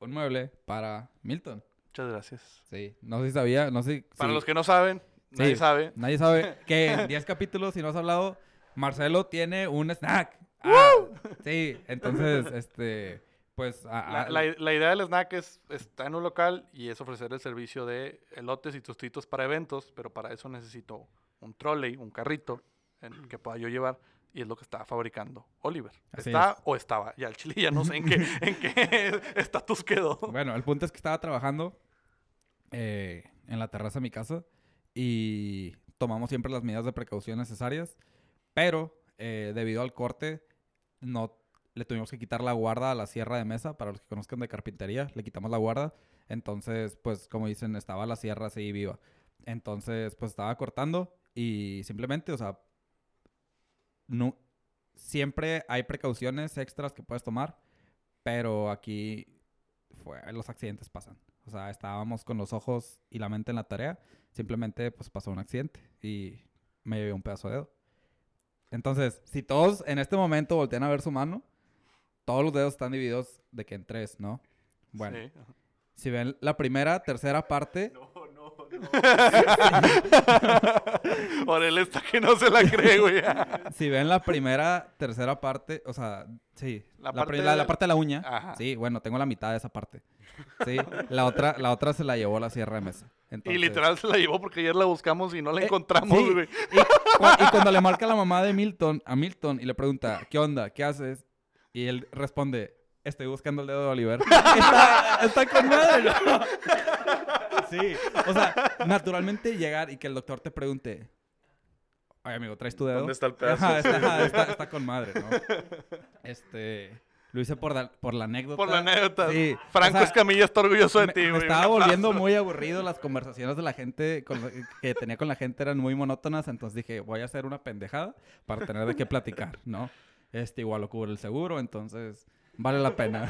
un mueble para Milton. Muchas gracias. Sí, no sé si sabía, no sé. Para sí, los que no saben, nadie sabe. Nadie sabe que en 10 capítulos, si no has hablado, Marcelo tiene un snack. Ah, sí, entonces, este... Pues, La, la- la idea del snack es, está en un local y es ofrecer el servicio de elotes y tostitos para eventos, pero para eso necesito un trolley, un carrito en que pueda yo llevar y es lo que está fabricando Oliver. Así ¿Está es. o estaba? Ya el chile ya no sé en qué, en qué estatus quedó. Bueno, el punto es que estaba trabajando eh, en la terraza de mi casa y tomamos siempre las medidas de precaución necesarias, pero eh, debido al corte no le tuvimos que quitar la guarda a la sierra de mesa, para los que conozcan de carpintería, le quitamos la guarda, entonces pues como dicen, estaba la sierra así viva. Entonces pues estaba cortando y simplemente, o sea, no, siempre hay precauciones extras que puedes tomar, pero aquí fue, los accidentes pasan. O sea, estábamos con los ojos y la mente en la tarea. Simplemente, pues, pasó un accidente y me llevé un pedazo de dedo. Entonces, si todos en este momento voltean a ver su mano, todos los dedos están divididos de que en tres, ¿no? Bueno, Sí, si ven la primera, tercera parte, Él está que no se la cree, güey. si ven la primera, tercera parte, o sea, sí, La la, parte pri- la- la del- parte de la uña, Ajá. sí, bueno, tengo la mitad de esa parte. Sí, la otra, la otra se la llevó a la sierra de mesa. Y literal se la llevó porque ayer la buscamos y no la Eh, encontramos, sí. güey. Y, y cuando le marca la mamá de Milton a Milton y le pregunta, ¿qué onda? ¿Qué haces? Y él responde, estoy buscando el dedo de Oliver. está, está con madre, ¿no? Sí, o sea, naturalmente llegar y que el doctor te pregunte, oye amigo, ¿traes tu dedo? ¿Dónde está el pedazo? Ajá, está, ajá, está- está con madre, ¿no? Este, lo hice por, la- por la anécdota. Por la anécdota. Sí, Franco o sea, Escamilla está orgulloso de me, ti, me güey. estaba volviendo muy aburrido. Las conversaciones de la gente con que tenía con la gente eran muy monótonas. Entonces dije, voy a hacer una pendejada para tener de qué platicar, ¿no? Este igual lo cubre el seguro, entonces vale la pena.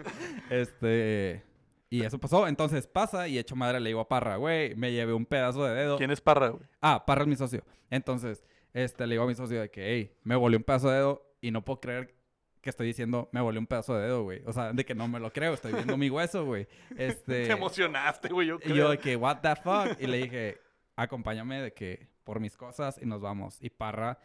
este. Y eso pasó. Entonces pasa y hecho madre le digo a Parra, güey, me llevé un pedazo de dedo. ¿Quién es Parra, güey? Ah, Parra es mi socio. Entonces, este, le digo a mi socio de que, hey, me volvió un pedazo de dedo y no puedo creer que estoy diciendo, me volvió un pedazo de dedo, güey. O sea, de que no me lo creo, estoy viendo mi hueso, güey. Este, Te emocionaste, güey. Yo y yo de que, what the fuck? Y le dije, acompáñame de que por mis cosas y nos vamos. Y Parra,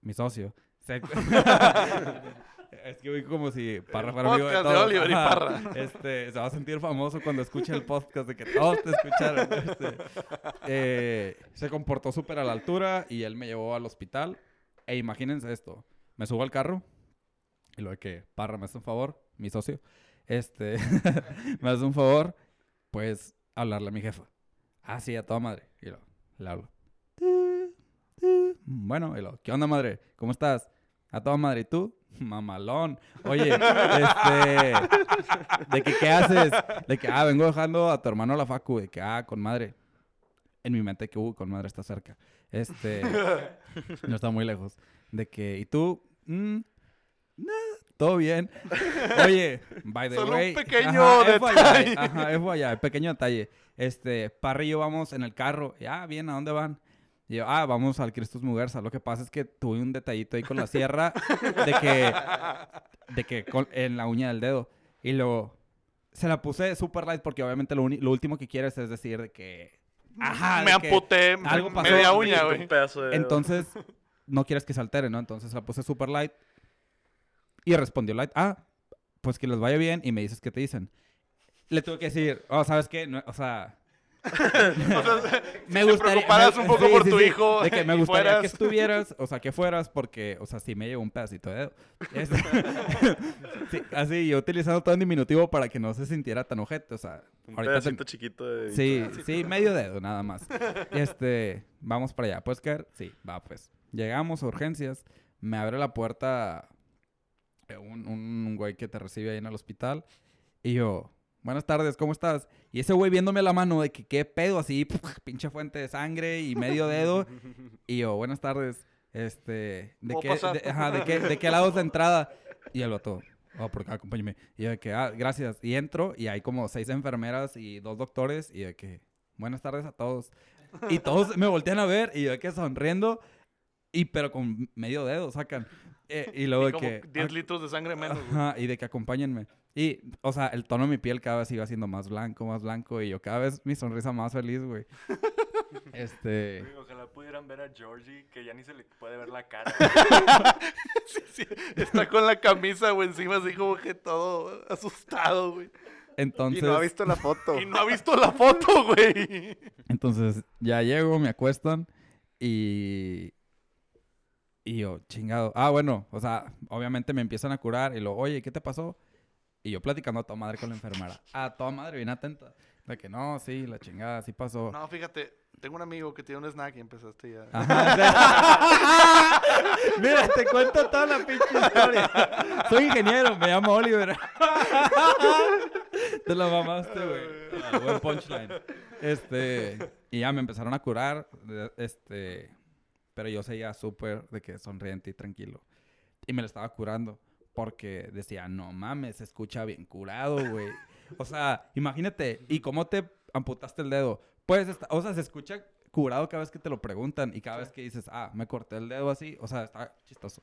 mi socio, se... es que voy como si Parra fuera amigo de podcast de todos. Oliver y Ajá. Parra. Este, se va a sentir famoso cuando escuche el podcast de que todos te escucharon. Este, eh, se comportó súper a la altura y él me llevó al hospital. E imagínense esto, me subo al carro y lo de que, Parra, me hace un favor, mi socio, este, me hace un favor, pues, hablarle a mi jefa. Ah, sí, a toda madre. Y lo, le hablo. Bueno, y lo, ¿qué onda, madre? ¿Cómo estás? A toda madre. ¿Y tú? Mamalón. Oye, este... ¿De que qué haces? De que, ah, vengo dejando a tu hermano a la facu. De que, ah, con madre. En mi mente que, uh, con madre está cerca. Este... no está muy lejos. De que, ¿y tú? Mm, nah, todo bien. Oye, by the Solo un way. pequeño ajá, FYI, detalle. Ajá, FYI, pequeño detalle. Este, yo vamos en el carro. Y, ah, bien, ¿a dónde van? Y yo, ah, vamos al Cristus Muguerza. Lo que pasa es que tuve un detallito ahí con la sierra de que, de que con- en la uña del dedo. Y luego se la puse super light porque obviamente lo, uni- lo último que quieres es decir de que, ajá, me de que- amputé algo pasó. media Me uña, güey. Un pedazo de dedo. entonces, no quieres que se altere, ¿no? Entonces la puse super light. Y respondió light. Ah, pues que les vaya bien. Y me dices qué te dicen. Le tuve que decir, oh, ¿sabes qué? No, o sea... te preocuparas un poco por tu hijo De que me gustaría fueras. que estuvieras, o sea, que fueras, porque, o sea, sí me llevo un pedacito de dedo. Sí, así, yo utilizando todo en diminutivo para que no se sintiera tan ojete, o sea... Un te- pedacito chiquito de... Sí, sí, medio dedo nada más. Este, vamos para allá. ¿Puedes caer? Sí, va pues. Llegamos a urgencias. Me abre la puerta eh, un, un güey que te recibe ahí en el hospital. Y yo, buenas tardes, ¿cómo estás? Y ese güey viéndome la mano de que qué pedo así, pinche fuente de sangre y medio dedo. Y yo, buenas tardes. Este, ¿de ¿Puedo qué, de, ajá, ¿de qué, de qué lado es la entrada? Y el vato, oh, por acá, acompáñame. Y yo de que, ah, gracias. Y entro y hay como seis enfermeras y dos doctores y de que, buenas tardes a todos. Y todos me voltean a ver y yo de que sonriendo y pero con medio dedo sacan. Eh, y luego Y de como que... 10 litros de sangre menos. Ajá, y de que acompáñenme. Y, o sea, el tono de mi piel cada vez iba siendo más blanco, más blanco. Y yo cada vez mi sonrisa más feliz, güey. Este. Ojalá pudieran ver a Georgie, que ya ni se le puede ver la cara. Sí, sí, Está con la camisa, güey, encima así como que todo asustado, güey. Entonces. Y no ha visto la foto. Y no ha visto la foto, güey. Entonces ya llego, me acuestan y. Y yo, chingado. Ah, bueno, o sea, obviamente me empiezan a curar y lo, oye, ¿qué te pasó? Y yo platicando a toda madre con la enfermera. A toda madre, bien atenta. De que no, sí, la chingada, sí pasó. No, fíjate, tengo un amigo que tiene un snack y empezaste ya. Ajá. Mira, te cuento toda la pinche historia. Soy ingeniero, me llamo Oliver. Te la mamaste, güey. Ah, buen punchline. Este, y ya me empezaron a curar, este, pero yo seguía súper de que sonriente y tranquilo. Y me lo estaba curando porque decía, no mames, se escucha bien curado, güey. O sea, imagínate, ¿y cómo te amputaste el dedo? Pues, está- o sea, se escucha curado cada vez que te lo preguntan y cada vez que dices, ah, me corté el dedo así, o sea, está chistoso.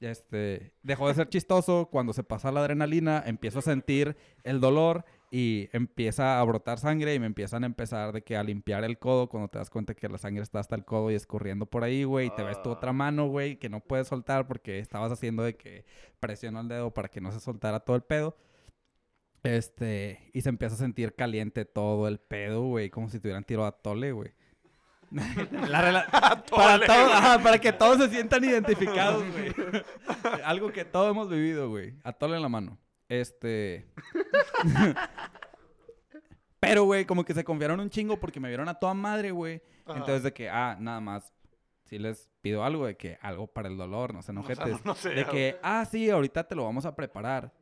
Este, dejó de ser chistoso cuando se pasa la adrenalina, empiezo a sentir el dolor y empieza a brotar sangre y me empiezan a empezar de que a limpiar el codo cuando te das cuenta que la sangre está hasta el codo y escurriendo por ahí, güey, y te ves tu otra mano, güey, que no puedes soltar porque estabas haciendo de que presionó el dedo para que no se soltara todo el pedo. Este, y se empieza a sentir caliente todo el pedo, güey, como si tuvieran tiro a tole, güey. La para, Atole, todo- güey. ajá, para que todos se sientan identificados, güey. Algo que todos hemos vivido, güey. Atole en la mano. Este. Pero, güey, como que se confiaron un chingo porque me vieron a toda madre, güey. Entonces, de que, ah, nada más. Si les pido algo de que algo para el dolor, no se O sea, enojetes. no sé, de que, ah, sí, ahorita te lo vamos a preparar.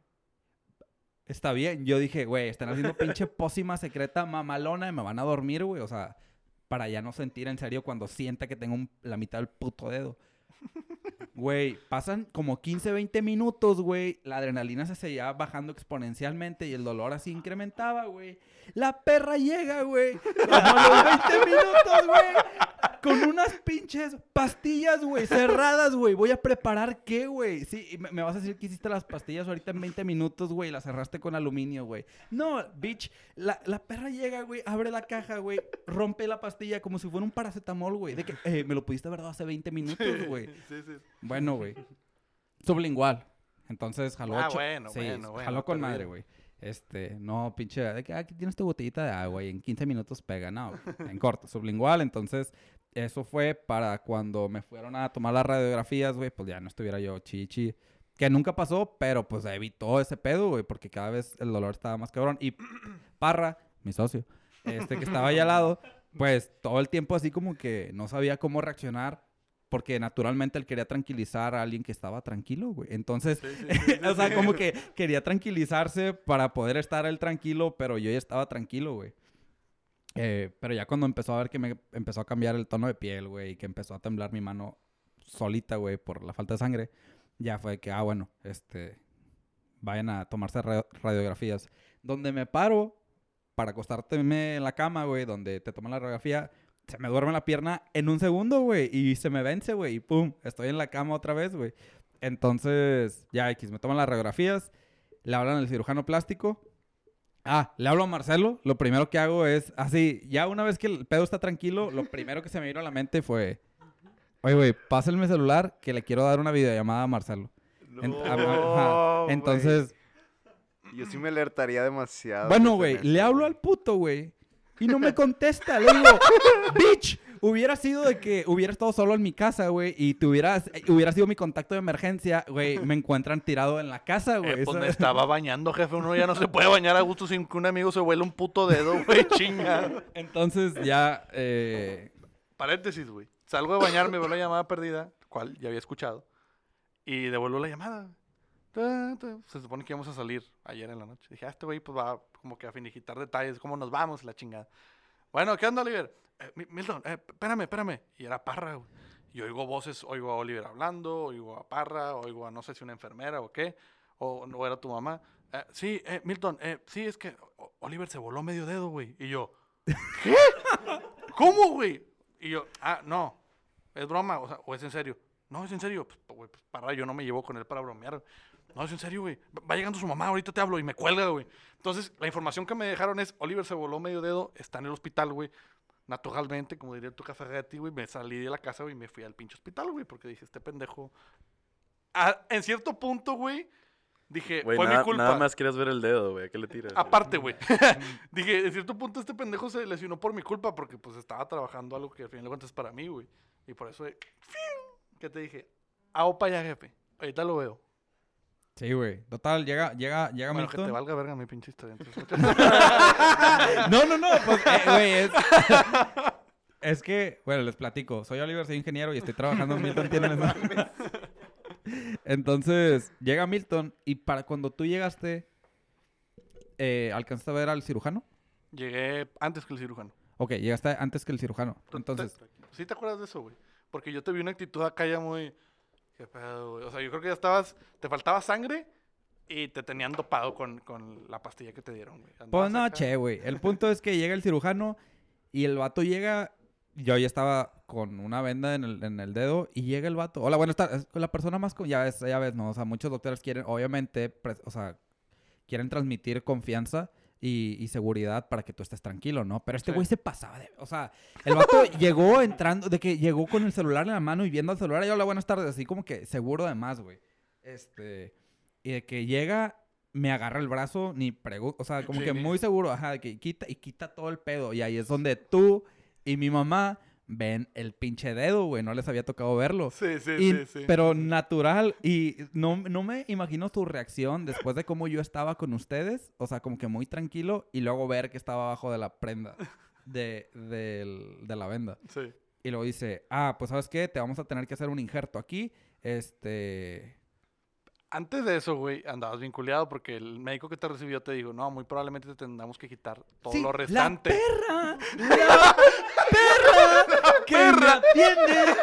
Está bien. Yo dije, güey, están haciendo pinche pócima secreta mamalona y me van a dormir, güey. O sea, para ya no sentir en serio cuando sienta que tengo un- la mitad del puto dedo. Güey, pasan como 15, 20 minutos, güey. La adrenalina se seguía bajando exponencialmente y el dolor así incrementaba, güey. La perra llega, güey. Como los 20 minutos, güey. Con unas pinches pastillas, güey, cerradas, güey. Voy a preparar qué, güey. Sí, me, me vas a decir que hiciste las pastillas ahorita en 20 minutos, güey. Las cerraste con aluminio, güey. No, bitch. La, la perra llega, güey, abre la caja, güey. Rompe la pastilla como si fuera un paracetamol, güey. De que, eh, me lo pudiste haber dado hace 20 minutos, güey. Sí, sí. Bueno, güey. Sublingual. Entonces jaló. Ah, bueno, sí, bueno, bueno, Jaló con madre, güey. Este, no, pinche, de que "Ah, aquí tienes tu botellita de agua y en 15 minutos pega. No, en corto, sublingual. Entonces, eso fue para cuando me fueron a tomar las radiografías, güey, pues ya no estuviera yo chichi. Que nunca pasó, pero pues evitó ese pedo, güey, porque cada vez el dolor estaba más cabrón. Y Parra, mi socio, este que estaba ahí al lado, pues todo el tiempo así como que no sabía cómo reaccionar. Porque naturalmente él quería tranquilizar a alguien que estaba tranquilo, güey. Entonces, Sí, sí, o sea, como que quería tranquilizarse para poder estar él tranquilo, pero yo ya estaba tranquilo, güey. Eh, pero ya cuando empezó a ver que me empezó a cambiar el tono de piel, güey, y que empezó a temblar mi mano solita, güey, por la falta de sangre, ya fue que, ah, bueno, este, vayan a tomarse ra- radiografías. Donde me paro para acostárteme en la cama, güey, donde te toman la radiografía, se me duerme la pierna en un segundo, güey, y se me vence, güey, y pum, estoy en la cama otra vez, güey. Entonces, ya X, me toman las radiografías, le hablan al cirujano plástico. Ah, le hablo a Marcelo. Lo primero que hago es, así, ya una vez que el pedo está tranquilo, lo primero que se me vino a la mente fue, oye, güey, pásenme el celular que le quiero dar una videollamada a Marcelo. En- a- ajá. No. Entonces, Yo sí me alertaría demasiado. bueno, güey, le hablo al puto, güey. Y no me contesta. Le digo, bitch, hubiera sido de que hubiera estado solo en mi casa, güey, y te hubieras, eh, hubiera sido mi contacto de emergencia, güey, me encuentran tirado en la casa, güey. Eh, pues me estaba bañando, jefe. Uno ya no se puede bañar a gusto sin que un amigo se huele un puto dedo, güey. Chinga. Entonces ya, eh, Paréntesis, güey. Salgo de bañarme, veo la llamada perdida, cual ya había escuchado. Y devuelvo la llamada. Se supone que íbamos a salir ayer en la noche. Dije, ah, este güey pues va como que a finiquitar detalles, cómo nos vamos, la chingada. Bueno, ¿qué onda, Oliver? "Eh, Mi- Milton, eh, espérame, espérame. Y era Parra, güey. Y oigo voces, oigo a Oliver hablando, oigo a Parra, oigo a no sé si una enfermera o qué, o no era tu mamá. "Eh, sí, eh, Milton, eh, sí, es que Oliver se voló medio dedo, güey. Y yo, ¿qué? ¿Cómo, güey? Y yo, ah, no, es broma, o es en serio. No, es en serio. Pues, pues, para, yo no me llevo con él para bromear. No, es en serio, güey. Va llegando su mamá, ahorita te hablo y me cuelga, güey. Entonces, la información que me dejaron es, Oliver se voló medio dedo, está en el hospital, güey. Naturalmente, como diría tu Ferretti, güey, me salí de la casa, güey, y me fui al pinche hospital, güey, porque dije, este pendejo... Ah, en cierto punto, güey, dije, Güey, fue nada, mi culpa. nada más querías ver el dedo, güey. ¿A qué le tiras? Aparte, güey. Dije, en cierto punto este pendejo se lesionó por mi culpa porque pues estaba trabajando algo que al final de cuentas es para mí, güey. Y por eso. ¿qué te dije? A opa ya, jefe. Ahorita lo veo. Sí, güey. Total, llega, llega, llega Bueno, que te Milton. valga verga mi pinche historia. No, no, no, pues, eh, güey, es... es que, bueno, les platico. Soy Oliver, soy ingeniero y estoy trabajando en Milton Tienes. Entonces, llega Milton y para cuando tú llegaste, eh, ¿alcanzaste a ver al cirujano? Llegué antes que el cirujano. Ok, llegaste antes que el cirujano. Entonces, ¿Sí te acuerdas de eso, güey? Porque yo te vi una actitud acá ya muy... ¿Qué pedo, güey? O sea, yo creo que ya estabas... Te faltaba sangre y te tenían dopado con, con la pastilla que te dieron, güey. pues no, acá. che, güey. El punto es que llega el cirujano y el vato llega... Yo ya estaba con una venda en el, en el dedo y llega el vato. Hola, buenas tardes. La persona más... con- Ya ves, ya ves, ¿no? O sea, muchos doctores quieren, obviamente, pres- o sea, quieren transmitir confianza y, y seguridad para que tú estés tranquilo, ¿no? Pero este Sí. güey se pasaba de... O sea, el vato llegó entrando, de que llegó con el celular en la mano y viendo el celular y hola, buenas tardes, así como que seguro de más, güey. Este... Y de que llega, me agarra el brazo, ni pregunta, o sea, como Sí, que muy seguro, ajá, de que quita y quita todo el pedo. Y ahí es donde tú y mi mamá ven el pinche dedo, güey. No les había tocado verlo. Sí, sí, Y- sí, sí. Pero natural. Y no, no me imagino tu reacción después de cómo yo estaba con ustedes. O sea, como que muy tranquilo. Y luego ver que estaba abajo de la prenda de, del- de la venda. Sí. Y luego dice, ah, pues ¿sabes qué? Te vamos a tener que hacer un injerto aquí. Este... Antes de eso, güey, andabas vinculado porque el médico que te recibió te dijo, no, muy probablemente te tendremos que quitar todo Sí, lo restante. La perra, la perra que me atiende.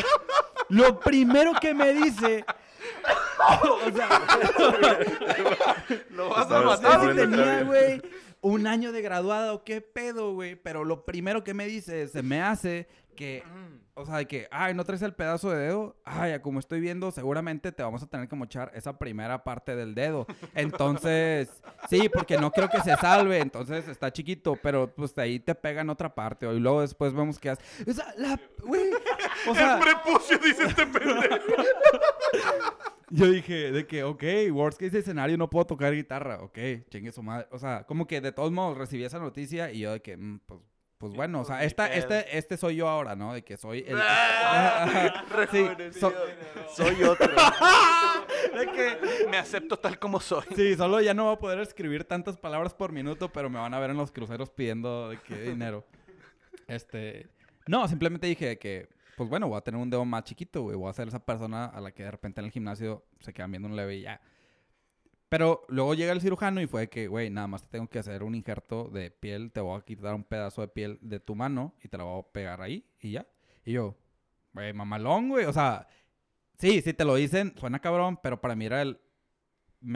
Lo primero que me dice. o sea, Lo vas a matar. tenía, güey, un año de graduado, qué pedo, güey. Pero lo primero que me dice, se me hace que, o sea, de que, ay, no traes el pedazo de dedo. Ay, como estoy viendo, seguramente te vamos a tener que mochar esa primera parte del dedo. Entonces, sí, porque no creo que se salve. Entonces está chiquito, pero pues de ahí te pega en otra parte. Y luego después vemos que hace. O sea, la, güey. O sea, el prepucio, dice este pendejo. yo dije de que, ok, worst case escenario, no puedo tocar guitarra. Ok, chingue su madre. O sea, como que de todos modos recibí esa noticia y yo de que, mm, pues, pues bueno, o sea, Pues, ni esta, este, este soy yo ahora, ¿no? De que soy el... Ah, sí, so- Soy otro. De que me acepto tal como soy. sí, solo ya no voy a poder escribir tantas palabras por minuto, pero me van a ver en los cruceros pidiendo de qué dinero. Este... No, simplemente dije de que, pues bueno, voy a tener un dedo más chiquito, güey. Voy a ser esa persona a la que de repente en el gimnasio se quedan viendo un leve y ya. Pero luego llega el cirujano y fue que, güey, nada más te tengo que hacer un injerto de piel, te voy a quitar un pedazo de piel de tu mano y te la voy a pegar ahí y ya. Y yo, güey, mamalón, güey. O sea, sí, sí te lo dicen, suena cabrón, pero para mí era el,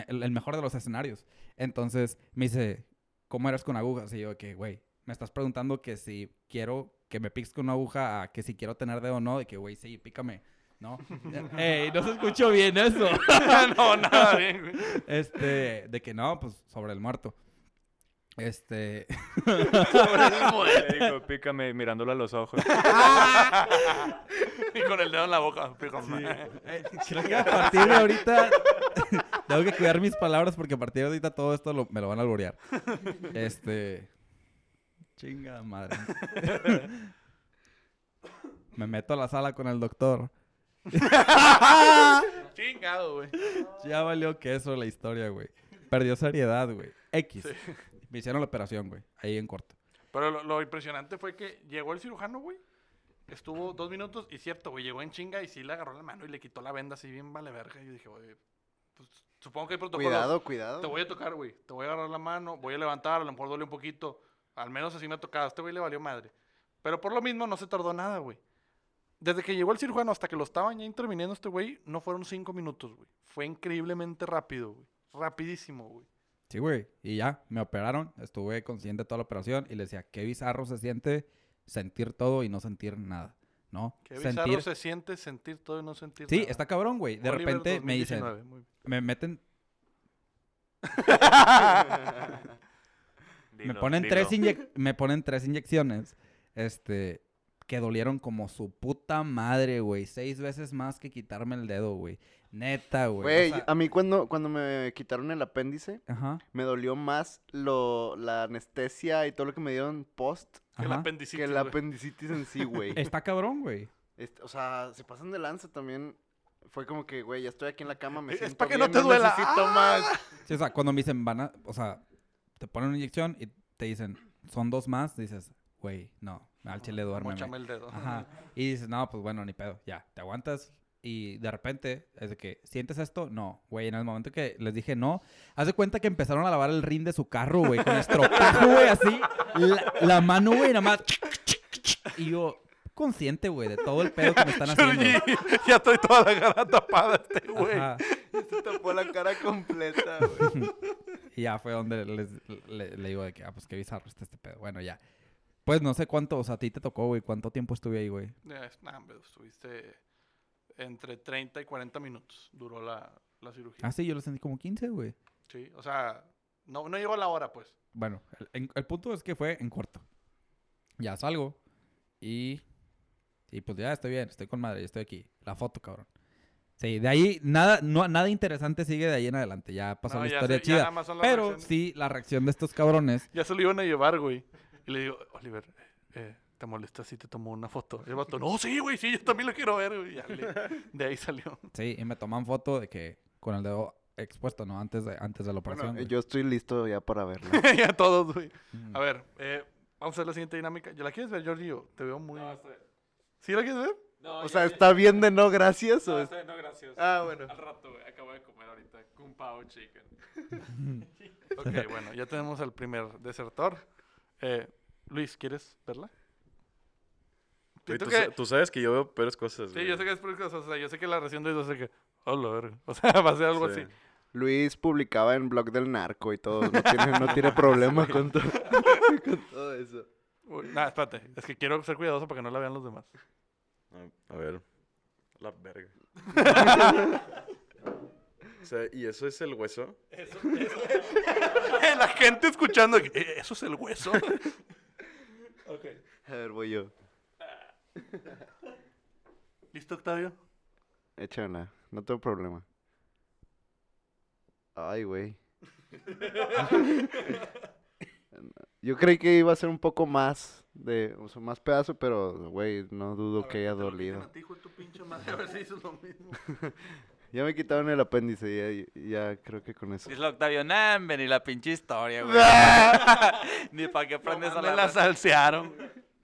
el, mejor de los escenarios. Entonces me dice, ¿cómo eres con agujas? Y yo, que, güey, me estás preguntando que si quiero que me piques con una aguja, a que si quiero tener dedo o no, de que, güey, sí, pícame. ¿No? Ey, no se escuchó bien eso. no, nada bien, güey. Este, de que no, pues sobre el muerto. Este, Le dijo, pícame mirándolo a los ojos. Y con el dedo en la boca. fíjame. eh, creo que a partir de ahorita tengo que cuidar mis palabras porque a partir de ahorita todo esto lo- me lo van a alborear. Este, chinga madre. Me meto a la sala con el doctor. Chingado, güey. Ya valió queso la historia, güey. Perdió seriedad, güey. X. Sí. Me hicieron la operación, güey. Ahí en corto. Pero lo, lo impresionante fue que llegó el cirujano, güey. Estuvo dos minutos y cierto, güey, llegó en chinga y sí le agarró la mano y le quitó la venda así bien vale verga. Y yo dije, güey, pues supongo que hay protocolos. Cuidado, Te cuidado. voy a tocar, güey. Te voy a agarrar la mano, voy a levantar, a lo mejor duele un poquito. Al menos así me ha tocado. A este güey le valió madre. Pero por lo mismo no se tardó nada, güey. Desde que llegó el cirujano hasta que lo estaban ya interviniendo este güey, no fueron cinco minutos, güey. Fue increíblemente rápido, güey. Rapidísimo, güey. Sí, güey. Y ya, me operaron. Estuve consciente de toda la operación y le decía, qué bizarro se siente sentir todo y no sentir nada, ¿no? Qué bizarro sentir... se siente sentir todo y no sentir Sí, nada. está cabrón, güey. De Oliver repente me dicen, 2019, muy bien. me meten, me ponen, dilo. tres inye- me ponen tres inyecciones este, que dolieron como su puta madre, güey. Seis veces más que quitarme el dedo, güey. Neta, güey. o Güey, sea, a mí cuando, cuando me quitaron el apéndice, Ajá, me dolió más lo, la anestesia y todo lo que me dieron post Que el ajá. apendicitis, que el apendicitis en sí, güey. Está cabrón, güey. Este, o sea, se pasan de lanza también. Fue como que, güey, ya estoy aquí en la cama, me Es siento pa' que bien, no te duela. necesito ¡Ah! más. Sí, o sea, cuando me dicen, van a, o sea, te ponen una inyección y te dicen, son dos más, dices, güey, no, al chile. Móchame el dedo. Ajá. Y dices, no, pues bueno, ni pedo, ya, te aguantas. Y de repente, es de que, ¿sientes esto? No, güey, en el momento que les dije no, haz de cuenta que empezaron a lavar el rin de su carro, güey, con estropajo, güey, así, la, la mano, güey, nada más. Y yo, consciente, güey, de todo el pedo que me están haciendo. Ya estoy toda la cara tapada este güey. Ajá. Se tapó la cara completa, güey. Y ya fue donde les, le, le digo de que, ah, pues qué bizarro está este pedo. Bueno, ya. Pues no sé cuánto, o sea, a ti te tocó, güey, cuánto tiempo estuve ahí, güey. Es- nah, hombre, estuviste entre 30 y 40 minutos. Duró la, la cirugía. Ah, sí, yo lo sentí como 15, güey. Sí, o sea, no, no llegó la hora, pues. Bueno, el, el punto es que fue en corto. Ya salgo y... Y pues ya estoy bien, estoy con madre, estoy aquí. La foto, cabrón. Sí, de ahí nada, no, nada interesante sigue de ahí en adelante. Ya pasó No, la ya historia chida. Pero reacciones. sí, la reacción de estos cabrones. Ya se lo iban a llevar, güey. Y le digo, Oliver, eh, ¿te molesta si te tomo una foto? Y el vato, no, sí, güey, sí, yo también lo quiero ver, güey. Ya le- de ahí salió. Sí, y me toman foto de que con el dedo expuesto, ¿no? Antes de, antes de la operación. Bueno, yo estoy listo ya para verlo. ya todos, güey. Mm. A ver, eh, vamos a hacer la siguiente dinámica. ¿Ya la quieres ver, Giorgio? Te veo muy... No, estoy- ¿Sí la quieres ver? no, O ya- sea, ya- ¿está bien de no gracias No, o es- está bien, no, gracias. Ah, bueno. Al rato, güey. Acabo de comer ahorita. Kung Pao Chicken. Ok, bueno, ya tenemos al primer desertor. Eh, Luis, ¿quieres verla? Tú, que- sa- tú sabes que yo veo peores cosas. Sí, güey. yo sé que es por cosas, o sea, yo sé que la reacción de ellos hace que, oh, la verga. O sea, va a ser algo Sí. así. Luis publicaba en blog del narco y todo. No tiene, no tiene problema con, to- con todo eso. Nah, espérate, es que quiero ser cuidadoso para que no la vean los demás. A, a ver. La verga. O sea, ¿y eso es el hueso? la gente escuchando, que, "Eh, eso es el hueso. ok. A ver, voy yo. ¿Listo, Octavio? Échala. No tengo problema. Ay, güey. Yo creí que iba a ser un poco más de, o sea, más pedazo, pero, güey, no dudo que haya dolido. A ver si hizo lo mismo. Ya me quitaron el apéndice, ya, ya creo que con eso. Dice Octavio, nah, ni la pinche historia, güey. ni para qué aprendes a me la la salsearon.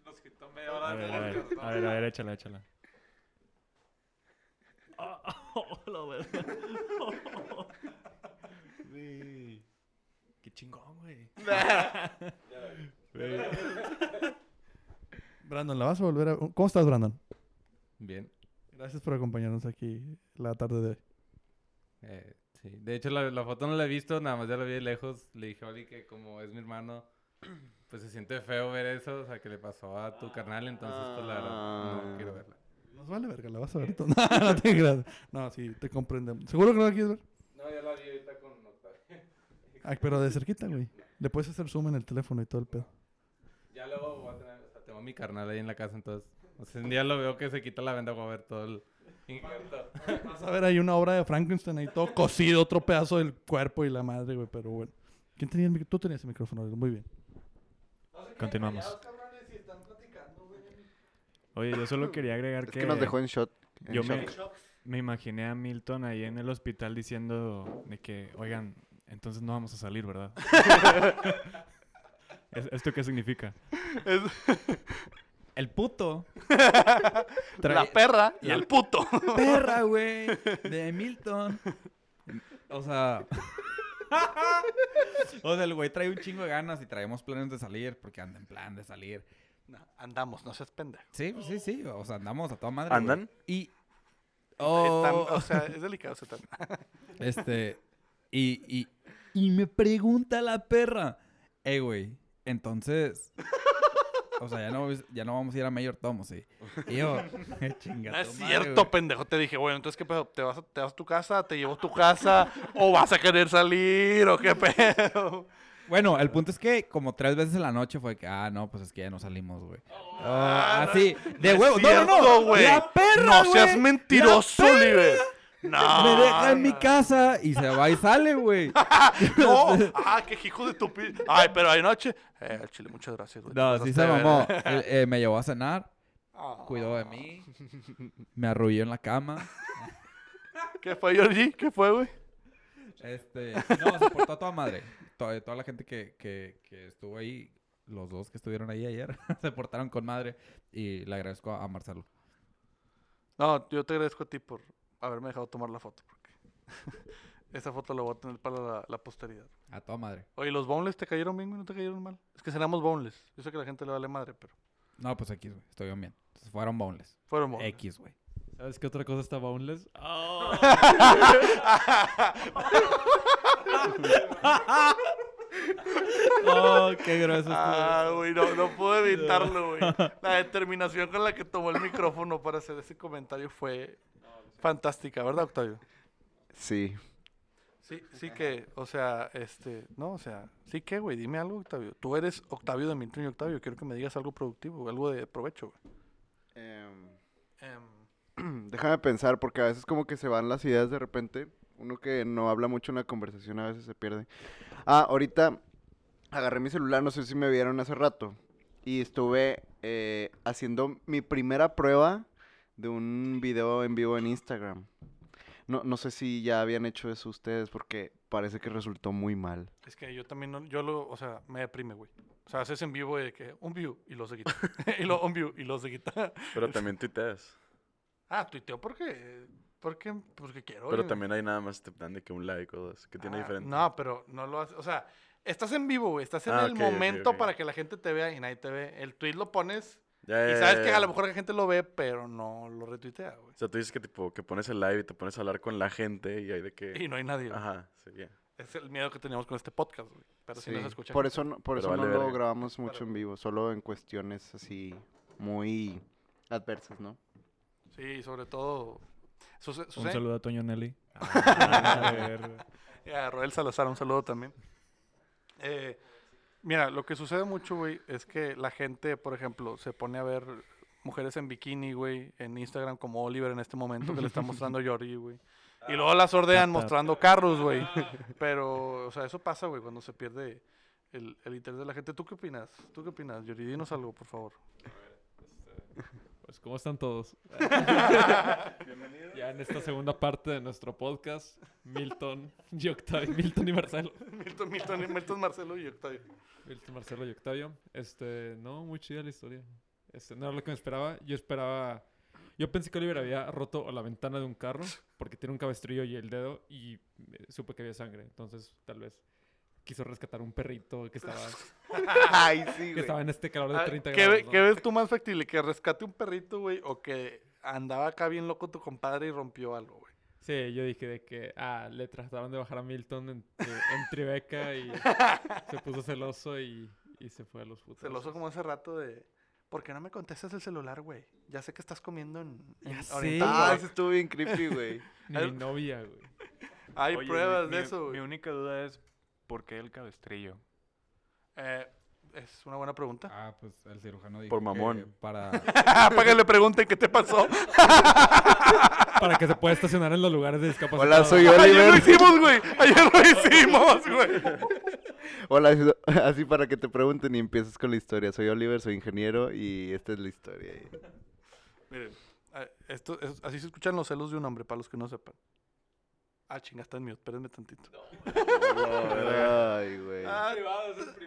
Nos quitó media hora A de ver, a ver, ¿no? a ver, a ver, échala, échala. Güey, Qué chingón, güey. Güey. Brandon, ¿la vas a volver a...? ¿Cómo estás, Brandon? Bien. Gracias por acompañarnos aquí la tarde de hoy. Eh, sí. De hecho, la, la foto no la he visto, nada más ya la vi de lejos. Le dije a Oli que como es mi hermano, pues se siente feo ver eso, o sea, que le pasó a tu carnal, entonces pues la verdad Ah. no quiero verla. Nos vale verga, la vas a ver tú. No, no te creas. No, sí, te comprendemos. ¿Seguro que no la quieres ver? No, ya la vi ahorita con Octavio. Ay, pero de cerquita, güey. Le puedes hacer zoom en el teléfono y todo el pedo. Ya luego voy a tener, o sea, tengo a mi carnal ahí en la casa, entonces, o sea, un día lo veo que se quita la venda, voy a ver todo el. Vas a ver ahí una obra de Frankenstein ahí todo cosido, otro pedazo del cuerpo y la madre, güey, pero bueno. ¿Quién tenía el micrófono? Tú tenías el micrófono, muy bien. Continuamos. Oye, yo solo quería agregar Es que, que nos dejó en shot. en yo me, shock. me imaginé a Milton ahí en el hospital diciendo de que, oigan, entonces no vamos a salir, ¿verdad? ¿Es- ¿Esto qué significa? El puto. La perra y el puto. perra, güey. De Milton. O sea. o sea, el güey trae un chingo de ganas y traemos planes de salir porque anda en plan de salir. No, andamos, no seas pendejo. Sí, pues sí, sí. O sea, andamos a toda madre. güey. ¿Andan? Y. Eh, Oh, o sea, es delicado ese tema. este. Y, y, y me pregunta la perra. Eh, güey. Entonces. O sea, ya no, ya no vamos a ir a Mayor Tom, ¿sí? Y yo, chinga No es cierto, güey. pendejo. Te dije, bueno, entonces, ¿qué pedo? ¿Te vas, a, ¿Te vas a tu casa? ¿Te llevo a tu casa? ¿O vas a querer salir? ¿O qué pedo? Bueno, el punto es que como tres veces en la noche fue que, ah, no, pues es que ya no salimos, güey. Ah, así, de es huevo. No, no, no. güey. La perra, No seas mentiroso, Oliver. No. Me deja en mi casa y se va y sale, güey. No. Ah, qué hijo de tu pi- Ay, pero anoche. Eh, al chile, muchas gracias, güey. No, sí se mamó. Él, eh, me llevó a cenar, Ah. cuidó de mí, me arrulló en la cama. ¿Qué fue, Georgie? ¿Qué fue, güey? Este, no, se portó a toda madre. Toda, toda la gente que, que, que estuvo ahí, los dos que estuvieron ahí ayer, se portaron con madre. Y le agradezco a Marcelo. No, yo te agradezco a ti por haberme dejado tomar la foto. Porque esa foto la voy a tener para la, la posteridad. A toda madre. Oye, ¿los boneless te cayeron bien, güey? ¿No te cayeron mal? Es que cenamos boneless. Yo sé que a la gente le vale madre, pero No, pues X, güey. Estoy bien. Entonces fueron boneless. fueron boneless. X, güey. ¿Sabes qué otra cosa está boneless? Oh, qué grueso Ah, güey, no, no puedo evitarlo, güey. La determinación con la que tomó el micrófono para hacer ese comentario fue fantástica, ¿verdad, Octavio? Sí. Sí, sí que, o sea, este, no, o sea, sí que, güey, dime algo, Octavio. Tú eres Octavio de Milton y Octavio, quiero que me digas algo productivo, algo de provecho, güey. Em, déjame pensar, porque a veces como que se van las ideas de repente. Uno que no habla mucho en la conversación a veces se pierde. Ah, ahorita agarré mi celular, no sé si me vieron hace rato. Y estuve eh, haciendo mi primera prueba de un video en vivo en Instagram. No, no sé si ya habían hecho eso ustedes, porque parece que resultó muy mal. es que yo también, no- yo lo, o sea, me deprime, güey. O sea, haces en vivo de que un view y lo se quita. y lo, un view y lo se quita. Pero también tuiteas. Ah, tuiteo porque, porque, porque quiero. Pero también hay nada más te dan de que un like o dos. Que tiene Ah, diferente. No, pero no lo haces. O sea, estás en vivo, güey. Estás en Ah, el momento para que la gente te vea y nadie te ve. El tweet lo pones Ya, y ya, sabes ya, que a lo mejor la gente lo ve, pero no lo retuitea, güey. O sea, tú dices que tipo que pones el live y te pones a hablar con la gente y hay de que. Y no hay nadie. güey. Ajá, sí, ya. Es el miedo que teníamos con este podcast, güey. Pero sí, Sí, nos escucha. Por gente. eso, no, por eso vale no lo grabamos mucho en vivo, solo en cuestiones así muy adversas, ¿no? Sí, sobre todo. Un saludo a Toño Nelly. Y a Roel Salazar, un saludo también. Eh, mira, lo que sucede mucho, güey, es que la gente, por ejemplo, se pone a ver mujeres en bikini, güey, en Instagram como Oliver en este momento que le está mostrando Jordi, güey. Y luego las ordean mostrando carros, güey. Pero, o sea, eso pasa, güey, cuando se pierde el, el interés de la gente. ¿Tú qué opinas? ¿Tú qué opinas, Jordi? Dinos algo, por favor. Pues, ¿cómo están todos? Ya en esta segunda parte de nuestro podcast, Milton y Octavio. Milton y Marcelo. Milton, Milton, Milton, Marcelo y Octavio. Milton, Marcelo y Octavio. Este, no, muy chida la historia. Este, no era lo que me esperaba. Yo esperaba. Yo pensé que Oliver había roto la ventana de un carro porque tiene un cabestrillo y el dedo y eh, supe que había sangre. Entonces, tal vez quiso rescatar un perrito que estaba, Ay, sí, que güey. estaba en este calor de Ah, 30 ¿qué, ve- grados. ¿no? qué ves tú más factible? ¿Que rescate un perrito, güey? ¿O que andaba acá bien loco tu compadre y rompió algo, güey? Sí, yo dije de que, ah, le trataron de bajar a Milton en, tri- en Tribeca y se puso celoso y, y se fue a los putos. Celoso como hace rato de... ¿Por qué no me contestas el celular, güey? Ya sé que estás comiendo en... en Ya sé. Ah, ese estuvo bien creepy, güey. Ni mi novia, güey. Hay Oye, pruebas mi- de mi- eso, Mi güey. única duda es, ¿por qué el cabestrillo? Eh, es una buena pregunta. Ah, pues el cirujano dijo Por que mamón. para... Para que le pregunten qué te pasó. Para que se pueda estacionar en los lugares de discapacidad. Hola, soy Ayer lo Oliver. hicimos, güey. Ayer lo hicimos, güey. Hola, así- para que te pregunten y empiezas con la historia. Soy Oliver, soy ingeniero y esta es la historia. Miren, eh, esto, es- así se escuchan los celos de un hombre, para los que no sepan. Ah, chinga, está en mute, espérenme tantito. Ay, güey. Ah,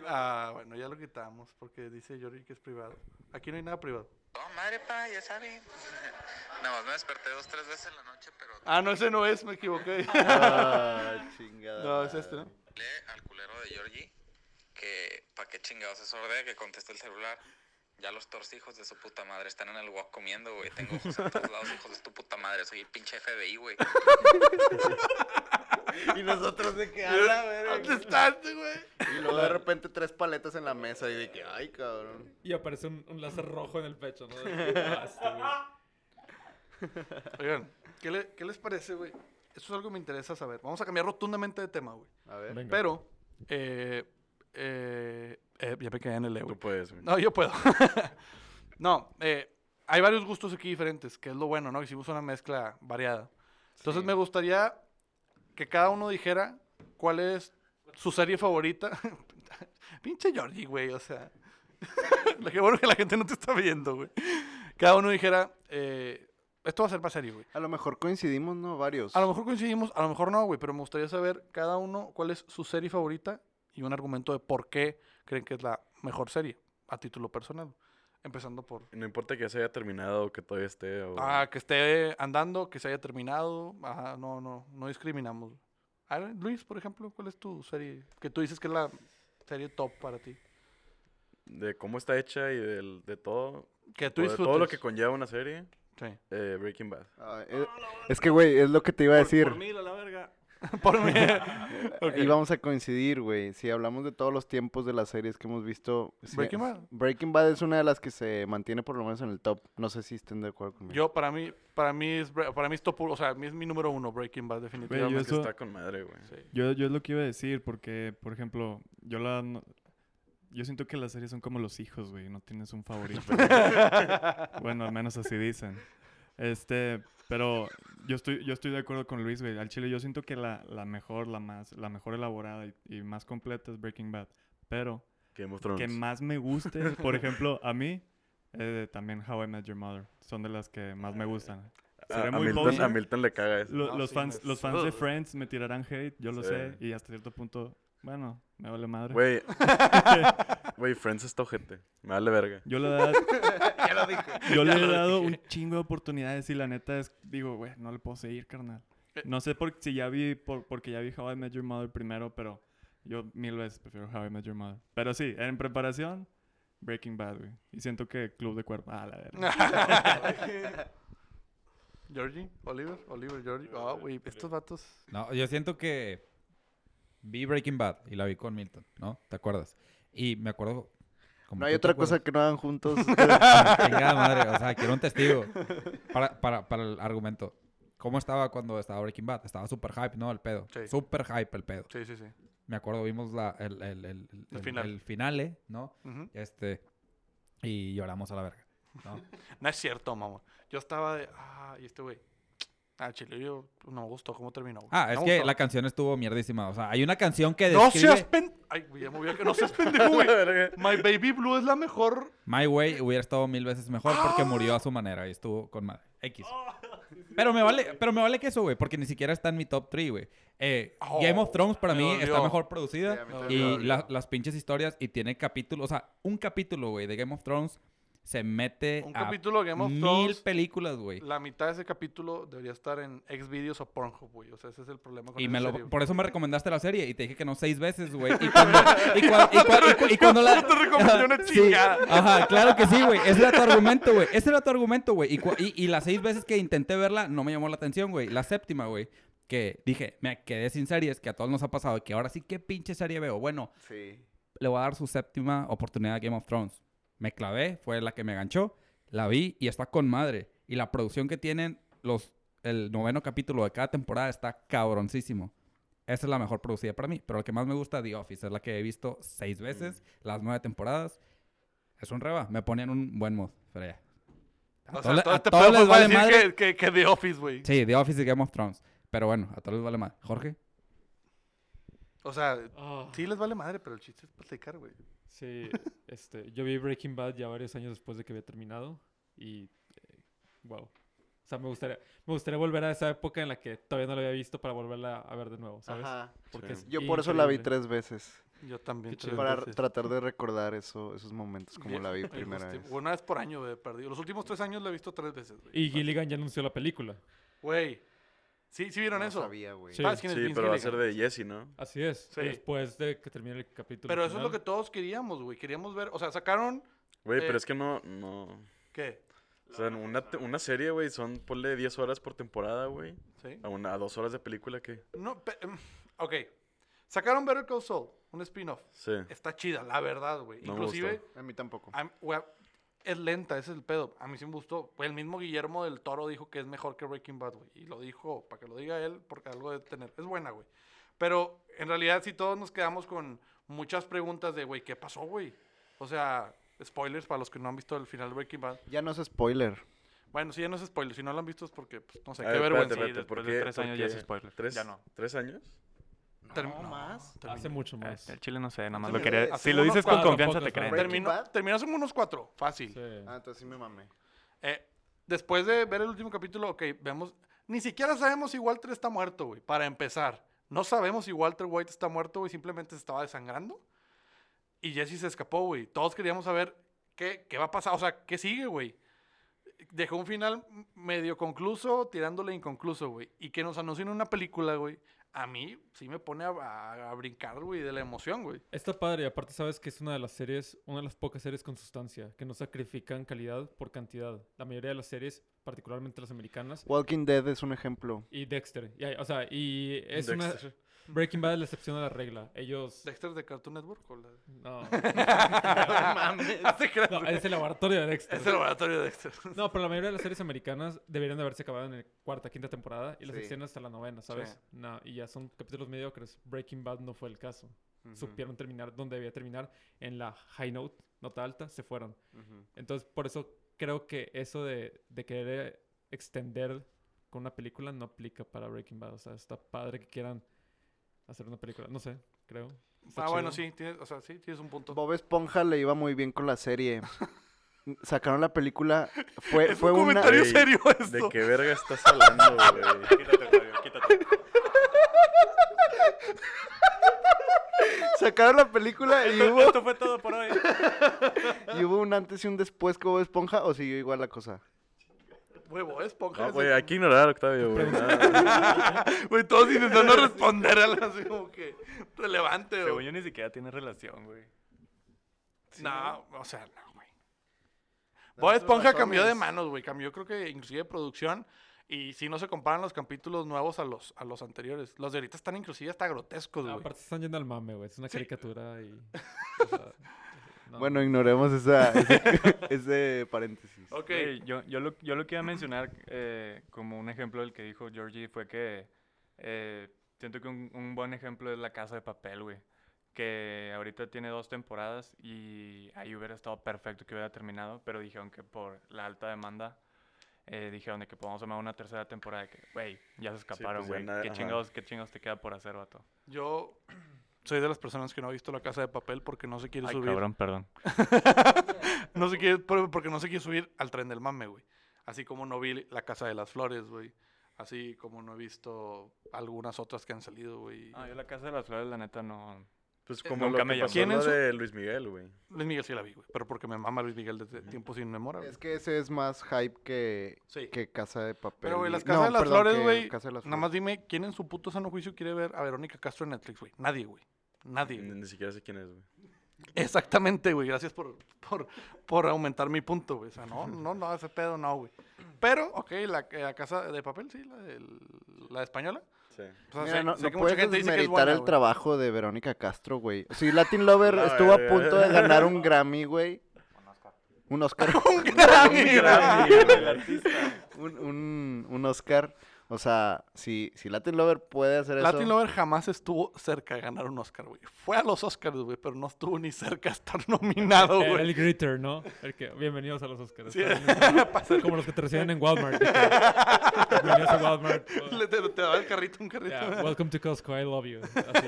Ah, bueno, ya lo quitamos porque dice Yori que es privado. Aquí no hay nada privado. No, madre, pa, ya saben. Nada más me desperté dos, tres veces en la noche, pero Ah, no, ese no es, me equivoqué. Ah, chingada. no, es este, ¿no? le al culero de Georgie que pa' qué chingados es orde que conteste el celular. Ya los torcijos de su puta madre están en el wok comiendo, güey. Tengo ojos en todos lados, hijos de tu puta madre. Soy el pinche FBI, güey. Y nosotros de que habla, ¿Dónde estás, güey? Y luego de repente tres paletas en la mesa y de que, ay, cabrón. Y aparece un, un láser rojo en el pecho, ¿no? De que, ah, este güey. Oigan, ¿qué, le- qué les parece, güey? Eso es algo que me interesa saber. Vamos a cambiar rotundamente de tema, güey. A ver. Venga. Pero, eh, eh, eh, ya me quedé en el E. Tú puedes, güey. No, yo puedo. no, eh, hay varios gustos aquí diferentes, que es lo bueno, ¿no? Hicimos una mezcla variada. Entonces Sí. me gustaría que cada uno dijera cuál es su serie favorita. Pinche Georgie, güey, o sea. Lo que bueno que la gente no te está viendo, güey. Cada uno dijera, eh, esto va a ser más serio, güey. A lo mejor coincidimos, ¿no? Varios. A lo mejor coincidimos, a lo mejor no, güey, pero me gustaría saber cada uno cuál es su serie favorita y un argumento de por qué creen que es la mejor serie a título personal. Empezando por No importa que ya se haya terminado o que todavía esté. O... ah, que esté andando, que se haya terminado. Ajá, no, no, no discriminamos. A ver, Luis, por ejemplo, ¿cuál es tu serie? Que tú dices que es la serie top para ti. De cómo está hecha y del, de todo. Que tú o de todo lo que conlleva una serie. Sí. eh, Breaking Bad. Ah, eh, es que, güey, es lo que te iba a decir. Por, por a la verga. por mí. Y vamos a coincidir, güey. Si hablamos de todos los tiempos de las series que hemos visto. Breaking Bad. Breaking Bad es una de las que se mantiene por lo menos en el top. No sé si estén de acuerdo conmigo. Yo, para mí, para mí es, para mí es top, o sea, a mí es mi número uno, Breaking Bad, definitivamente. Que eso- está con madre, güey. Sí. Yo, yo es lo que iba a decir, porque, por ejemplo, yo la... no- yo siento que las series son como los hijos, güey. No tienes un favorito. bueno, al menos así dicen. Este, pero yo estoy, yo estoy de acuerdo con Luis, güey. Al chile yo siento que la, la mejor, la más, la mejor elaborada y, y más completa es Breaking Bad. Pero Game of que más me guste, por ejemplo, a mí, eh, también How I Met Your Mother. Son de las que más me gustan. A, Seré a muy Milton, a Milton le caga eso. Lo- No, los, sí, fans, me los fans de. Friends me tirarán hate, yo lo Sí. sé. Y hasta cierto punto, bueno, me vale madre. Güey. Güey, Friends está ojete. Me vale verga. Yo le, he dado- ya lo dije. yo le he dado dije. un chingo de oportunidades y la neta es, digo, güey, no le puedo seguir, carnal. Eh. No sé por, si ya vi, por, porque ya vi How I Met Your Mother primero, pero yo mil veces prefiero How I Met Your Mother. Pero sí, en preparación, Breaking Bad, güey. Y siento que Club de Cuerpo, ah, la verga. Georgie, Oliver, Oliver, Georgie. Ah, güey, estos vatos. No, yo siento que vi Breaking Bad y la vi con Milton, ¿no? ¿Te acuerdas? Y me acuerdo... como no hay otra cosa que no hagan juntos. Chingada madre, o sea, quiero un testigo para, para, para el argumento. ¿Cómo estaba cuando estaba Breaking Bad? Estaba súper hype, ¿no? El pedo. Sí. Súper hype el pedo. Sí, sí, sí. Me acuerdo, vimos la, el, el, el, el, final. el finale, ¿no? Ujú. Este, y lloramos a la verga, ¿no? No es cierto, mamá. Yo estaba de. Ah, y este güey. Ah, chile, yo no me gustó cómo terminó. güey. Ah, No es que gustó. la canción estuvo mierdísima. O sea, hay una canción que No describe... seas pen. Ay, güey, ya me voy a que no seas pendejo, güey. My Baby Blue es la mejor. My Way hubiera estado mil veces mejor porque murió a su manera y estuvo con madre. X. Pero me vale, pero me vale que eso, güey, porque ni siquiera está en mi top 3, güey. Eh, Game of Oh, Thrones para me mí dolió. está mejor producida No, y la- las pinches historias y tiene capítulos, o sea, un capítulo, güey, de Game of Thrones se mete Un a capítulo de Game of mil Thrones. películas, güey. La mitad de ese capítulo debería estar en Xvideos o Pornhub, güey. O sea, ese es el problema con Y me lo, serie, por eso me recomendaste la serie y te dije que no seis veces, güey. Y cuando, y cua- y cua- y cu- y cuando la... Te recomendé una Sí, chingada. Ajá, claro que sí, güey. Ese era tu argumento, güey. Ese era tu argumento, güey. Y, cua- y, y las seis veces que intenté verla no me llamó la atención, güey. La séptima, güey. Que dije, me quedé sin series, que a todos nos ha pasado. Que ahora sí, ¿qué pinche serie veo? Bueno, sí. le voy a dar su séptima oportunidad a Game of Thrones. Me clavé, fue la que me ganchó. La vi y está con madre. Y la producción que tienen los... El noveno capítulo de cada temporada está cabroncísimo. Esa es la mejor producida para mí. Pero lo que más me gusta, The Office, es la que he visto seis veces, las nueve temporadas. Es un reba. Me ponen un buen mood. Pero ya. A O sea, todo a este todos pedo les vale madre. que, que, que The Office, güey. Sí, The Office y Game of Thrones. Pero bueno, a todos les vale madre. Jorge. O sea, Ah, sí les vale madre, pero el chiste es platicar, güey. Sí, este, yo vi Breaking Bad ya varios años después de que había terminado y wow. O sea, me gustaría, me gustaría volver a esa época en la que todavía no la había visto para volverla a ver de nuevo, ¿sabes? Ajá. Porque Sí. Yo por eso la vi tres veces. Yo también. Tres. Para veces. tratar de recordar eso, esos momentos como Bien, la vi primera justo- vez. Una vez por año, güey, perdido. Los últimos tres años la he visto tres veces, güey. Y Gilligan ya anunció la película. Güey. ¿Sí, ¿Sí vieron No eso? sabía, güey. Sí. ¿Sabes quién es Sí, Vince pero va a Gilligan? ser de Jesse, ¿no? Así es. Sí. Después de que termine el capítulo. Pero eso es lo que final. todos queríamos, güey. Queríamos ver... O sea, sacaron... Güey, Eh. pero es que no, no... ¿Qué? O sea, una, te- una serie, güey, son, ponle 10 horas por temporada, güey. ¿Sí? A, una, a dos horas de película, ¿qué? No, pe- em, ok. Sacaron Better Call Saul, un spin-off. Sí. Está chida, la verdad, güey. No me Inclusive, gustó. A mí tampoco. a güey, es lenta, ese es el pedo. A mí sí me gustó. Pues el mismo Guillermo del Toro dijo que es mejor que Breaking Bad, güey. Y lo dijo para que lo diga él, porque algo de tener. Es buena, güey. Pero en realidad, si todos nos quedamos con muchas preguntas de, güey, ¿qué pasó, güey? O sea, spoilers para los que no han visto el final de Breaking Bad. Ya no es spoiler. Bueno, si ya no es spoiler, si no lo han visto es porque, pues, no sé, A qué ver, vergüenza. espérate, Sí, ¿por después de qué- tres por años ya es spoiler. ¿Tres, Ya no. ¿Tres años? Term- No, más. terminó- Hace mucho Eh, más. el chile no sé, nada más lo quería... Si lo dices con cuatro, confianza te creen. Terminó, terminó hace unos cuatro, fácil. Sí. Ah, entonces sí me mamé. Eh, después de ver el último capítulo, ok, vemos. Ni siquiera sabemos si Walter está muerto, güey. Para empezar, no sabemos si Walter White está muerto, güey. Simplemente se estaba desangrando. Y Jesse se escapó, güey. Todos queríamos saber qué, qué va a pasar. O sea, qué sigue, güey. Dejó un final medio concluso, tirándole inconcluso, güey. Y que nos anuncien una película, güey. A mí sí me pone a, a- a brincar, güey, de la emoción, güey. Está padre y aparte sabes que es una de las series, una de las pocas series con sustancia, que no sacrifican calidad por cantidad. La mayoría de las series, particularmente las americanas, Walking Dead es un ejemplo. y Dexter. y hay- o sea, y es una... Breaking Bad es la excepción a la regla. Ellos... Dexter de Cartoon Network. ¿o la- No, No te creas, no, es el laboratorio de Dexter. Es el laboratorio de Dexter. No, pero la mayoría de las series americanas deberían de haberse acabado en la cuarta, quinta temporada y las Sí. extienden hasta la novena, ¿sabes? Sí. No, y ya son capítulos mediocres. Breaking Bad no fue el caso. Supieron terminar donde debía terminar, en la high note, nota alta, se fueron. Entonces, por eso creo que eso de, de querer extender con una película no aplica para Breaking Bad. O sea, está padre que quieran hacer una película. No sé, creo. Está Ah, bueno, sí, tienes, o sea, sí, tienes un punto. Bob Esponja le iba muy bien con la serie. Sacaron la película. Fue, es fue un una. comentario Ey, serio ¿De esto. qué verga estás hablando, güey? Quítate, Octavio, quítate. Sacaron la película y hubo, Esto fue todo por hoy. y hubo un antes y un después con Bob Esponja o siguió igual la cosa. Huevo, esponja. No, es güey, hay que ignorar a Octavio, güey. Güey, todos intentando responder algo así como que relevante, Según güey. yo ni siquiera tiene relación, güey. No, o sea, no, güey. Bob Esponja cambió de manos, güey. Cambió, creo que inclusive de producción. Y si no se comparan los capítulos nuevos a los, a los anteriores. Los de ahorita están inclusive hasta grotescos, güey. Aparte están yendo al mame, güey. Es una Sí. caricatura y... o sea, no. Bueno, ignoremos esa, ese, ese paréntesis. Ok. Yo, yo, lo, yo lo que iba a mencionar eh, como un ejemplo del que dijo Georgie fue que eh, siento que un, un buen ejemplo es La Casa de Papel, güey. Que ahorita tiene dos temporadas y ahí hubiera estado perfecto que hubiera terminado, pero dijeron que por la alta demanda eh, dijeron de que podemos tomar una tercera temporada de que, güey, ya se escaparon, pues güey. nada- ¿Qué, ajá. chingados, ¿Qué chingados te queda por hacer, vato? Yo soy de las personas que no ha visto La Casa de Papel porque no se quiere Ay, subir. cabrón, perdón. no se quiere, por- porque no se quiere subir al tren del mame, güey. Así como no vi La Casa de las Flores, güey. Así como no he visto algunas otras que han salido, güey. Ah, yo La Casa de las Flores, la neta, no... Pues Eh, como nunca lo me que pasó ¿Quién lo en su- de Luis Miguel, güey. Luis Miguel sí la vi, güey. Pero porque me mama Luis Miguel desde tiempo sin memoria, güey. Es que ese es más hype que, Sí. que Casa de Papel. Pero, güey, las Casas no, de las perdón, Flores, que güey. Casa de las Nada más Flores. dime, ¿quién en su puto sano juicio quiere ver a Verónica Castro en Netflix, güey? Nadie, güey. Nadie. Ni, güey. ni siquiera sé quién es, güey. Exactamente, güey. Gracias por, por, por aumentar mi punto, güey. O sea, no, no, no, ese pedo no, güey. Pero, ok, la, la casa de papel, sí, la, del- la española. Sí. O sea, no, sé no que mucha puedes gente dice que es desmeritar buena, el güey. trabajo de Verónica Castro, güey. Si Latin Lover La estuvo a punto de ganar un Grammy, güey. Un Oscar. Un Grammy, güey. Grammy, güey, el artista. un, un, un Oscar. O sea, si, si Latin Lover puede hacer eso. Latin Lover jamás estuvo cerca de ganar un Oscar, güey. Fue a los Oscars, güey, pero no estuvo ni cerca de estar nominado, güey. el Gritter, ¿no? El que, bienvenidos a los Oscars. Sí. Como los que te reciben en Walmart. bienvenidos a Walmart. Le- te, te daba el carrito, un carrito. Yeah, welcome to Costco, I love you. Así.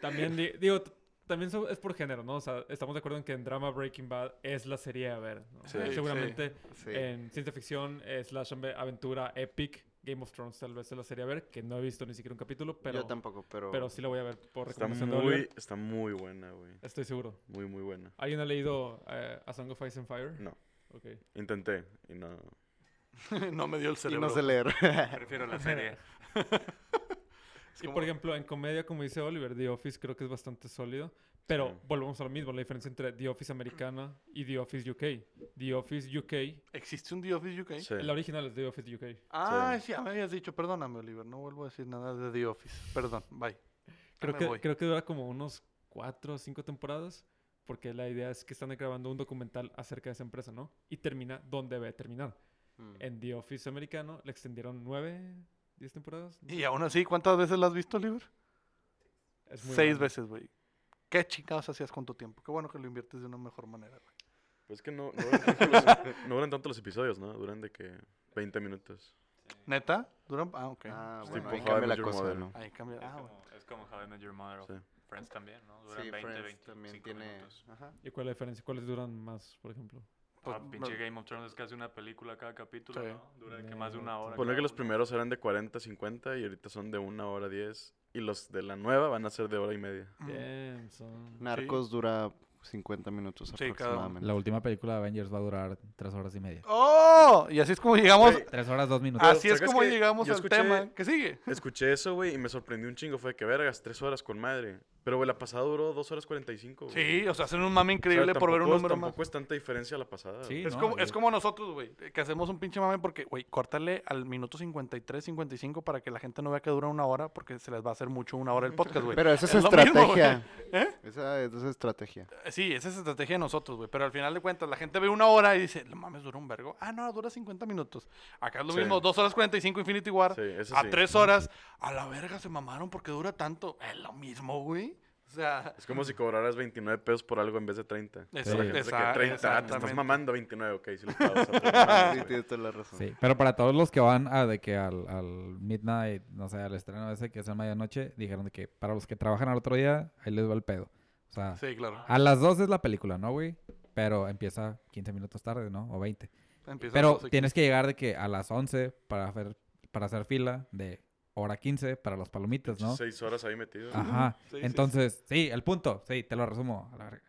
También, di- digo, también es por género, ¿no? O sea, estamos de acuerdo en que en drama Breaking Bad es la serie a ver, ¿no? Sí, Seguramente Sí. en ciencia ficción, eh, slash aventura, epic, Game of Thrones tal vez es la serie a ver, que no he visto ni siquiera un capítulo, pero, Yo tampoco, pero. pero sí la voy a ver por Está recomendación de muy, Oliver. está muy buena, güey. Estoy seguro. Muy, muy buena. ¿Alguien ha leído eh, A Song of Ice and Fire? No. Ok. Intenté y no. no me dio el y cerebro. no sé leer. Prefiero la serie. Y como- por ejemplo, en comedia, como dice Oliver, The Office creo que es bastante sólido. Pero Sí. volvemos a lo mismo, la diferencia entre The Office americana y The Office UK. The Office UK, ¿Existe un The Office UK? Sí. la original es The Office UK. Ah, sí. ya me habías dicho. Perdóname, Oliver. No vuelvo a decir nada de The Office. Perdón, bye. Creo que, voy. creo que dura como unos cuatro o cinco temporadas. Porque la idea es que están grabando un documental acerca de esa empresa, ¿no? Y termina donde debe terminar. Mm. En The Office americano le extendieron nueve, diez temporadas. no Y aún así, ¿cuántas veces la has visto, Oliver? Es muy seis veces, güey. ¿Qué chingados hacías con tu tiempo? Qué bueno que lo inviertes de una mejor manera, güey. Pues que no, no, duran tanto los, no duran tanto los episodios, ¿no? Duran de que 20 minutos. ¿Neta? ¿Duran? Ah, ok. Ah, Es bueno, ahí cambia la Your cosa, Mother. ¿no? Ahí cambia. Es, Ah, como, bueno. es como How I Met Your Mother Sí. Friends también, ¿no? Duran Sí, 20, Friends 25 también tiene... minutos. Ajá. ¿Y cuál es la diferencia? ¿Cuáles duran más, por ejemplo? Pues, ah, pinche Game of Thrones es casi una película cada capítulo, Sí. ¿no? Dura que más de una hora. Cada que los uno. primeros eran de 40, 50 y ahorita son de una hora 10. Y los de la nueva van a ser de hora y media. Bien, son... Narcos dura 50 minutos Sí, cada uno. aproximadamente. La última película de Avengers va a durar tres horas y media. ¡Oh! Y así es como llegamos. Güey, Tres horas, dos minutos. Así es ¿sacas como llegamos al escuché- tema. ¿Qué sigue? Escuché eso, güey, y me sorprendió un chingo. Fue que, vergas, tres horas con madre. Pero, güey, la pasada duró dos horas 45. güey. Sí, o sea, hacen un mame O sea, increíble por ver un tampoco- número más. Tampoco es tanta diferencia a la pasada. Sí. Es, no, como, es como nosotros, güey, que hacemos un pinche mame porque, güey, córtale al minuto 53, 55 para que la gente no vea que dura una hora porque se les va a hacer mucho una hora el podcast, güey. Pero esa es, Es mismo, estrategia. ¿Eh? Esa es esa estrategia. Sí, esa es estrategia de nosotros, güey. Pero al final de cuentas, la gente ve una hora y dice, no mames, dura un vergo. Ah, no, dura 50 minutos. Acá es lo Sí. mismo, 2 horas 45 Infinity War. Sí, eso a sí. 3 horas, a la verga se mamaron porque dura tanto. Es lo mismo, güey. O sea, Es como si cobraras 29 pesos por algo en vez de 30. Exacto, exacto, 30, ah, te estás mamando 29, ok, sí lo mames, Sí, tienes toda la razón. Sí, pero para todos los que van a de que al, al midnight, no sé, al estreno ese que es a medianoche, dijeron de que para los que trabajan al otro día, ahí les va el pedo. O sea, sí, claro. a las 2 es la película, ¿no, güey? Pero empieza 15 minutos tarde, ¿no? O 20. Empieza Pero tienes que llegar de que a las 11 para hacer, para hacer fila de hora 15 para las palomitas, ¿no? Seis horas ahí metido. Ajá. Sí, sí, Entonces, sí, el punto, sí, te lo resumo a la verga.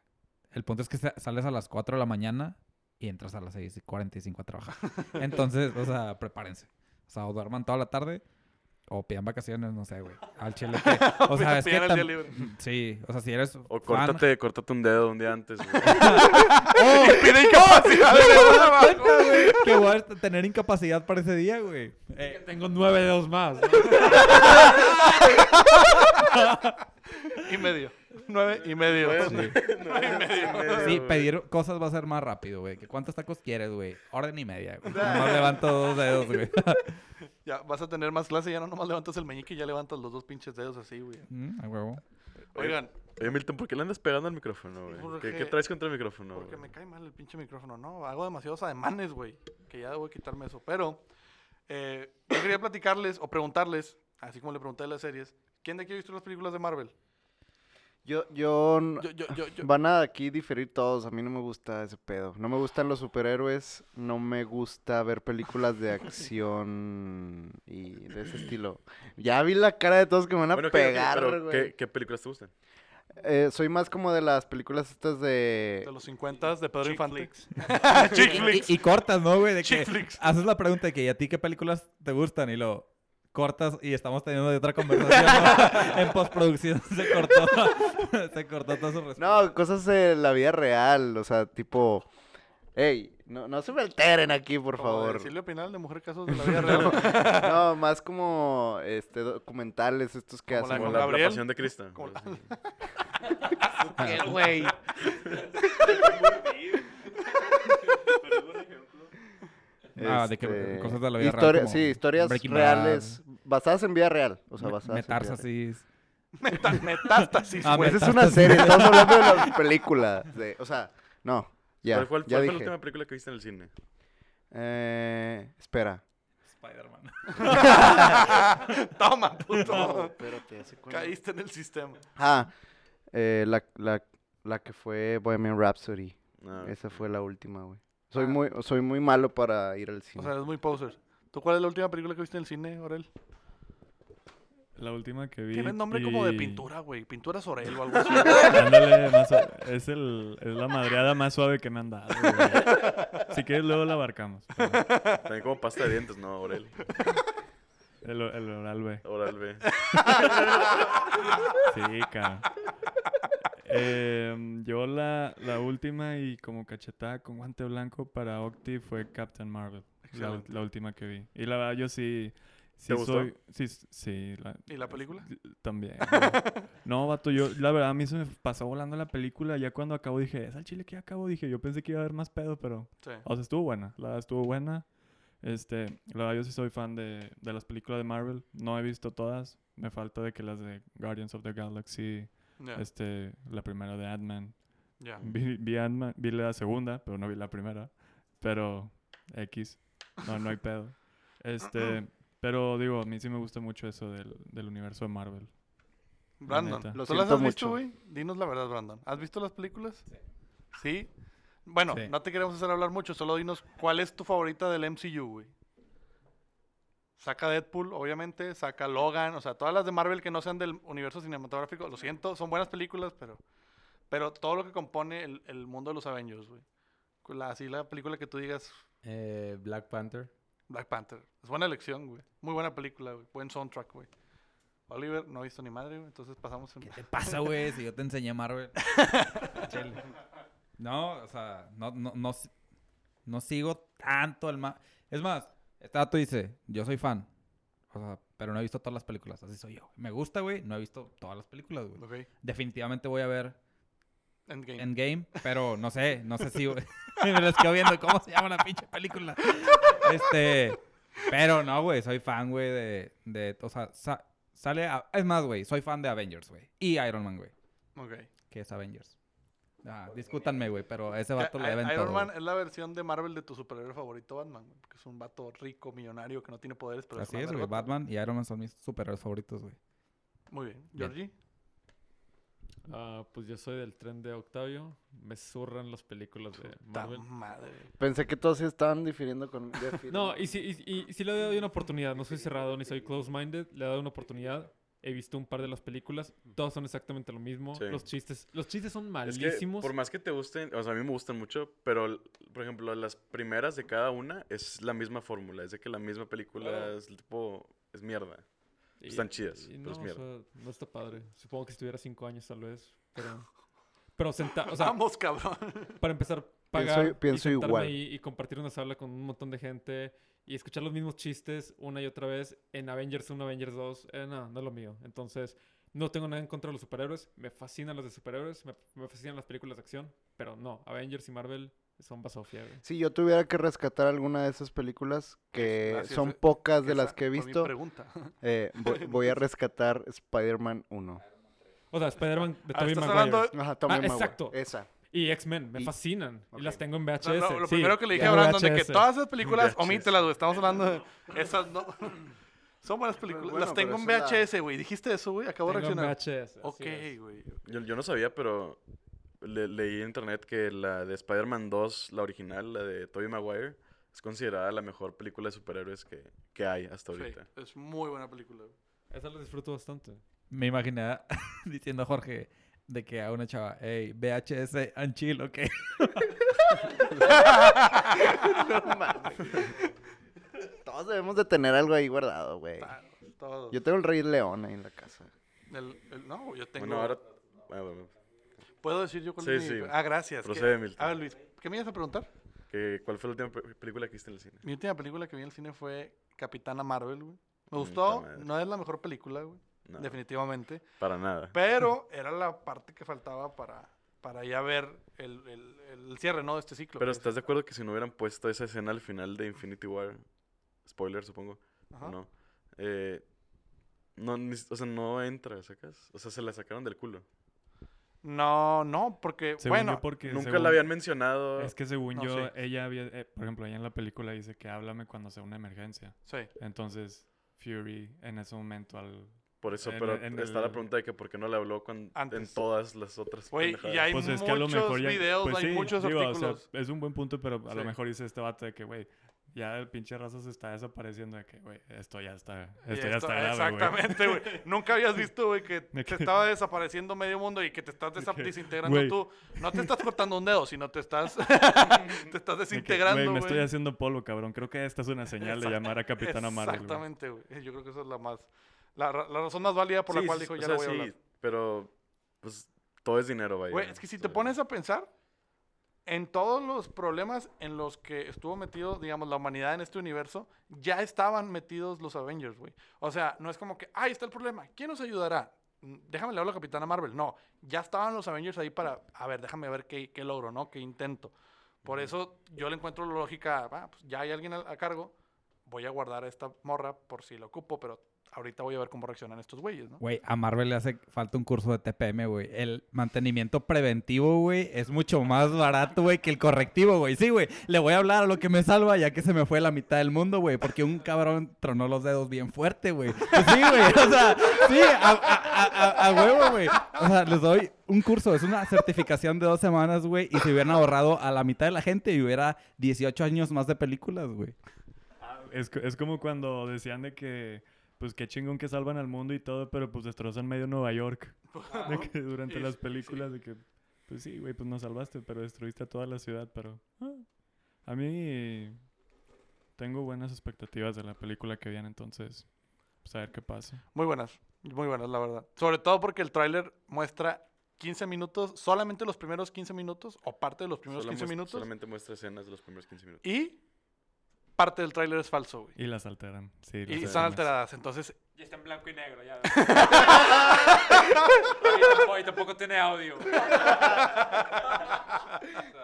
El punto es que sa- sales a las 4 de la mañana y entras a las 6 y 45 a trabajar. Entonces, o sea, prepárense. O sea, o duerman toda la tarde o pidan vacaciones, no sé, güey. Al chile que... O sea, es que... Pidan el día tam- libre. Sí, o sea, si eres O fan- córtate, córtate un dedo un día antes, güey. Y pide incapacidad de que voy a tener incapacidad para ese día, güey. Eh, Tengo nueve dedos más. ¿no? Y medio. Nueve y medio. Nueve y medio, Sí, pedir cosas va a ser más rápido, güey. ¿Que ¿Cuántos tacos quieres, güey? Orden y media, güey. Nomás levanto dos dedos, güey. Ya vas a tener más clase, ya no nomás levantas el meñique y ya levantas los dos pinches dedos así, güey. Mm, a huevo. Oigan, Oye, Milton, ¿por qué le andas pegando al micrófono, güey? ¿Qué, qué traes contra el micrófono, porque güey? me cae mal el pinche micrófono, ¿no? Hago demasiados ademanes, güey. Que ya debo quitarme eso. Pero, eh, yo quería platicarles o preguntarles, así como le pregunté de las series, ¿quién de aquí ha visto las películas de Marvel? Yo, yo, Yo, yo, yo, yo. Van a aquí diferir todos. A mí no me gusta ese pedo. No me gustan los superhéroes. No me gusta ver películas de acción y de ese estilo. Ya vi la cara de todos que me van a Bueno, pegar, pero güey. ¿qué, ¿qué películas te gustan? Eh, soy más como de las películas estas de... De los 50 de Pedro Chick Infante. flicks. Chick Y, flicks. y cortas, ¿no, güey? De Chick flicks. haces la pregunta de que ¿y a ti qué películas te gustan? Y lo cortas y estamos teniendo de otra conversación. ¿no? en postproducción se cortó. se cortó todo su respuesta. No, cosas de la vida real. O sea, tipo... Ey, no, no se me alteren aquí, por Como favor. Silvia Pinal de Mujer Casos de la Vida Real. No, más como este documentales estos que Como la hacen. Como la, la Gabriel. pasión de Cristo. La- ¿Qué, güey? Ah, de que Este, cosas de la vida real historia- Sí, historias Breaking Bad, reales basadas en vida real. O sea, basadas en vida real. Metástasis. Meta- Metástasis, Ah, güey. Esa es una serie, estamos hablando de las películas. de- o sea, no, ya, ¿Cuál, cuál- ya fue la dije. última película que viste en el cine? Eh, espera. Spider-Man. Toma, puto. espérate, ¿hace? Caíste en el sistema. Ah, eh, la, la, la que fue Bohemian Rhapsody. Ah, Esa fue la última, güey. Soy Ah. muy, soy muy malo para ir al O cine. sea, es muy poser. ¿Tú cuál es la última película que viste en el cine, Orel? La última que vi. Tiene nombre como de pintura, güey. Pintura Sorel o algo así. Ándale, más es, el, es la madreada más suave que me han dado. güey. Si quieres, luego la abarcamos. pero También como pasta de dientes, ¿no, Aurel? El, el oral, güey. Oral B. Sí, cara. Em, yo la, la última y como cachetada con guante blanco para Octi fue Captain Marvel. La, la última que vi. Y la verdad, yo sí. sí ¿Te gustó? soy. Sí, sí. la- ¿Y la película? También. No, vato, yo, la verdad, a mí se me pasó volando la película. Ya cuando acabó dije, es al chile que ya acabó. Dije, yo pensé que iba a haber más pedo, pero. Sí. O sea, estuvo buena. La verdad, estuvo buena. Este, la verdad, yo sí soy fan de, de las películas de Marvel. No he visto todas. Me falta de que las de Guardians of the Galaxy, Este, la primera de Ant-Man. Vi, vi Ant-Man, vi la segunda, pero no vi la primera. Pero X, no, no hay pedo. Este, pero digo, a mí sí me gusta mucho eso del, del universo de Marvel. Brandon. Lo ¿tú las has visto, mucho. güey? Dinos la verdad, Brandon. ¿Has visto las películas? Sí. Bueno, Sí. no te queremos hacer hablar mucho, solo dinos cuál es tu favorita del MCU, güey. Saca Deadpool, obviamente, saca Logan, o sea, todas las de Marvel que no sean del universo cinematográfico, lo siento, son buenas películas, pero pero todo lo que compone el, el mundo de los Avengers, güey. La, así la película que tú digas, Eh, Black Panther. Black Panther. Es buena elección, güey. Muy buena película, güey. Buen soundtrack, güey. Oliver, no ha visto ni madre, güey. Entonces pasamos en... ¿Qué te pasa, güey? Si yo te enseñé Marvel. No, o sea, no, no, no, no sigo tanto el ma... Es más, este dice, yo soy fan. O sea, pero no he visto todas las películas. Así soy yo. Me gusta, güey. No he visto todas las películas, güey. Definitivamente voy a ver Endgame. Endgame, pero no sé, no sé si... me lo quedo viendo cómo se llama la pinche película. Este... Pero no, güey, soy fan, güey, de, de... O sea, sa- sale... a- es más, güey, soy fan de Avengers, güey. Y Iron Man, güey. Ok. que es Avengers. Ah, discútanme, güey, pero ese vato le I- deben Iron todo. Man es la versión de Marvel de tu superhéroe favorito, Batman, güey. Porque es un vato rico, millonario, que no tiene poderes, pero Así es, güey. Batman y Iron Man son mis superhéroes favoritos, güey. Muy bien. Bien. Georgie. Ah, pues yo soy del tren de Octavio. Me zurran las películas de Marvel. madre. Pensé que todos estaban difiriendo con... No, y sí, y, y- y sí le he dado una oportunidad. No soy cerrado ni soy close-minded. Le he dado una oportunidad. He visto un par de las películas. Todas son exactamente lo mismo. Sí. Los chistes, los chistes son Es que malísimos. por más que te gusten, o sea, a mí me gustan mucho, pero por ejemplo, las primeras de cada una es la misma fórmula, es de que la misma película es tipo es mierda. Y- están chidas, y pero no, es o mierda. sea, no está padre. Supongo que si tuviera cinco años tal vez. Pero, pero senta, o sea, Vamos, cabrón. para empezar, pagar pienso y igual. ahí y compartir una sala con un montón de gente y escuchar los mismos chistes una y otra vez en Avengers 1, Avengers 2, eh, no, no es lo mío. Entonces, no tengo nada en contra de los superhéroes, me fascinan los de superhéroes, me, me fascinan las películas de acción, pero no, Avengers y Marvel son basofia. Si yo tuviera que rescatar alguna de esas películas, que Gracias, son eh, pocas de Esa las que he visto, pregunta. eh, voy, voy a rescatar Spider-Man 1. O sea, Spider-Man de Ah, Tobey Maguire. hablando Ajá, Tommy Ah, Maguire. exacto. Esa. Y X-Men, me Y- fascinan. Y las tengo en VHS. lo, sí, primero que le dije a Brandon de que todas esas películas, omítelas, güey. Estamos hablando de esas, no. Son buenas películas. Bueno, Las tengo en VHS, güey. ¿Dijiste eso, güey? Acabo de Tengo en reaccionar. VHS. Ok, güey. Yo, yo no sabía, pero le- leí en internet que la de Spider-Man 2, la original, la de Tobey Maguire, es considerada la mejor película de superhéroes que, que hay hasta Sí, ahorita. es muy buena película. güey. Esa la disfruto bastante. Me imaginé diciendo a Jorge de que a una chava, hey, VHS and chill, ¿ok? Todos debemos de tener algo ahí guardado, güey. Claro, todo. Yo tengo el Rey León ahí en la casa. El- el- no, yo tengo. Bueno, ahora... ah, bueno, ¿Puedo decir yo cuál Sí, es mi- sí. Ah, gracias. ¿Qué- Procede, Milton. A ver, Luis, ¿qué me ibas a preguntar? que- ¿Cuál fue la última pe- película que viste en el cine? Mi última película que vi en el cine fue Capitana Marvel, güey. Me gustó. No es la mejor película, güey. No, Definitivamente. para nada. Pero era la parte que faltaba para, para ya ver el, el- el cierre, ¿no? De este ciclo. Pero que es- ¿estás de acuerdo que si no hubieran puesto esa escena al final de Infinity War, spoiler supongo, Ajá. ¿o no? Eh, no, ni- o sea, no entra, ¿sacas? O sea, se la sacaron del culo. No, no, porque, Según bueno, porque Nunca según- la habían mencionado. Es que según No, yo, sí. ella había, eh, por ejemplo, ella en la película dice que háblame cuando sea una emergencia. sí. Entonces, Fury en ese momento al... Por eso, en- pero en está la pregunta de que por qué no le habló cuando, en todas las otras Güey, y hay Pues es que a lo muchos mejor ya... videos, pues hay sí, muchos digo, o sea, artículos. es un buen punto, pero a lo mejor dice este vato de que, güey, ya el pinche raza se está desapareciendo de que, güey, esto ya está... Esto ya está grave. Exactamente, güey. Nunca habías visto, güey, que que- estaba desapareciendo medio mundo y que te estás desintegrando tú. No te estás cortando un dedo, sino te estás, te estás desintegrando, Güey, me estoy haciendo polvo, cabrón. Creo que esta es una señal de llamar a Capitana Marvel. Exactamente, güey. Yo creo que esa es la más... La, la razón más válida por la Sí, cual sí, dijo, ya lo voy a sí, hablar. pero pues todo es dinero, vaya. Güey, es que si te pones a pensar en todos los problemas en los que estuvo metido, digamos, la humanidad en este universo, ya estaban metidos los Avengers, güey. O sea, no es como que, ahí está el problema, ¿quién nos ayudará? Mm, Déjame le hablo a Capitana Marvel. No, ya estaban los Avengers ahí para, a ver, déjame ver qué, qué logro, ¿no? Qué intento. Por eso yo le encuentro la lógica, ah, pues ya hay alguien a, a cargo, voy a guardar a esta morra por si la ocupo, pero ahorita voy a ver cómo reaccionan estos güeyes, ¿no? Güey, a Marvel le hace falta un curso de TPM, güey. El mantenimiento preventivo, güey, es mucho más barato, güey, que el correctivo, güey. Sí, güey, le voy a hablar a lo que me salva ya que se me fue la mitad del mundo, güey, porque un cabrón tronó los dedos bien fuerte, güey. Pues sí, güey, o sea, sí, a, a- a- a- a huevo, güey. O sea, les doy un curso, es una certificación de dos semanas, güey, y se hubieran ahorrado a la mitad de la gente y hubiera 18 años más de películas, güey. Es, es como cuando decían de que, pues qué chingón que salvan al mundo y todo, pero pues destrozan medio Nueva York. De que durante las películas, de que, pues sí, güey, pues nos salvaste, pero destruiste a toda la ciudad, pero... ah, a mí tengo buenas expectativas de la película que viene, entonces, pues a ver qué pasa. Muy buenas, muy buenas, la verdad. Sobre todo porque el tráiler muestra 15 minutos, solamente los primeros 15 minutos, o parte de los primeros Solo 15 muest- minutos, Solamente muestra escenas de los primeros 15 minutos. y parte del tráiler es falso, güey. Y las alteran, sí. las Y son escenas. alteradas, entonces Ya está en blanco y negro, ya. y, tampoco, y tampoco tiene audio.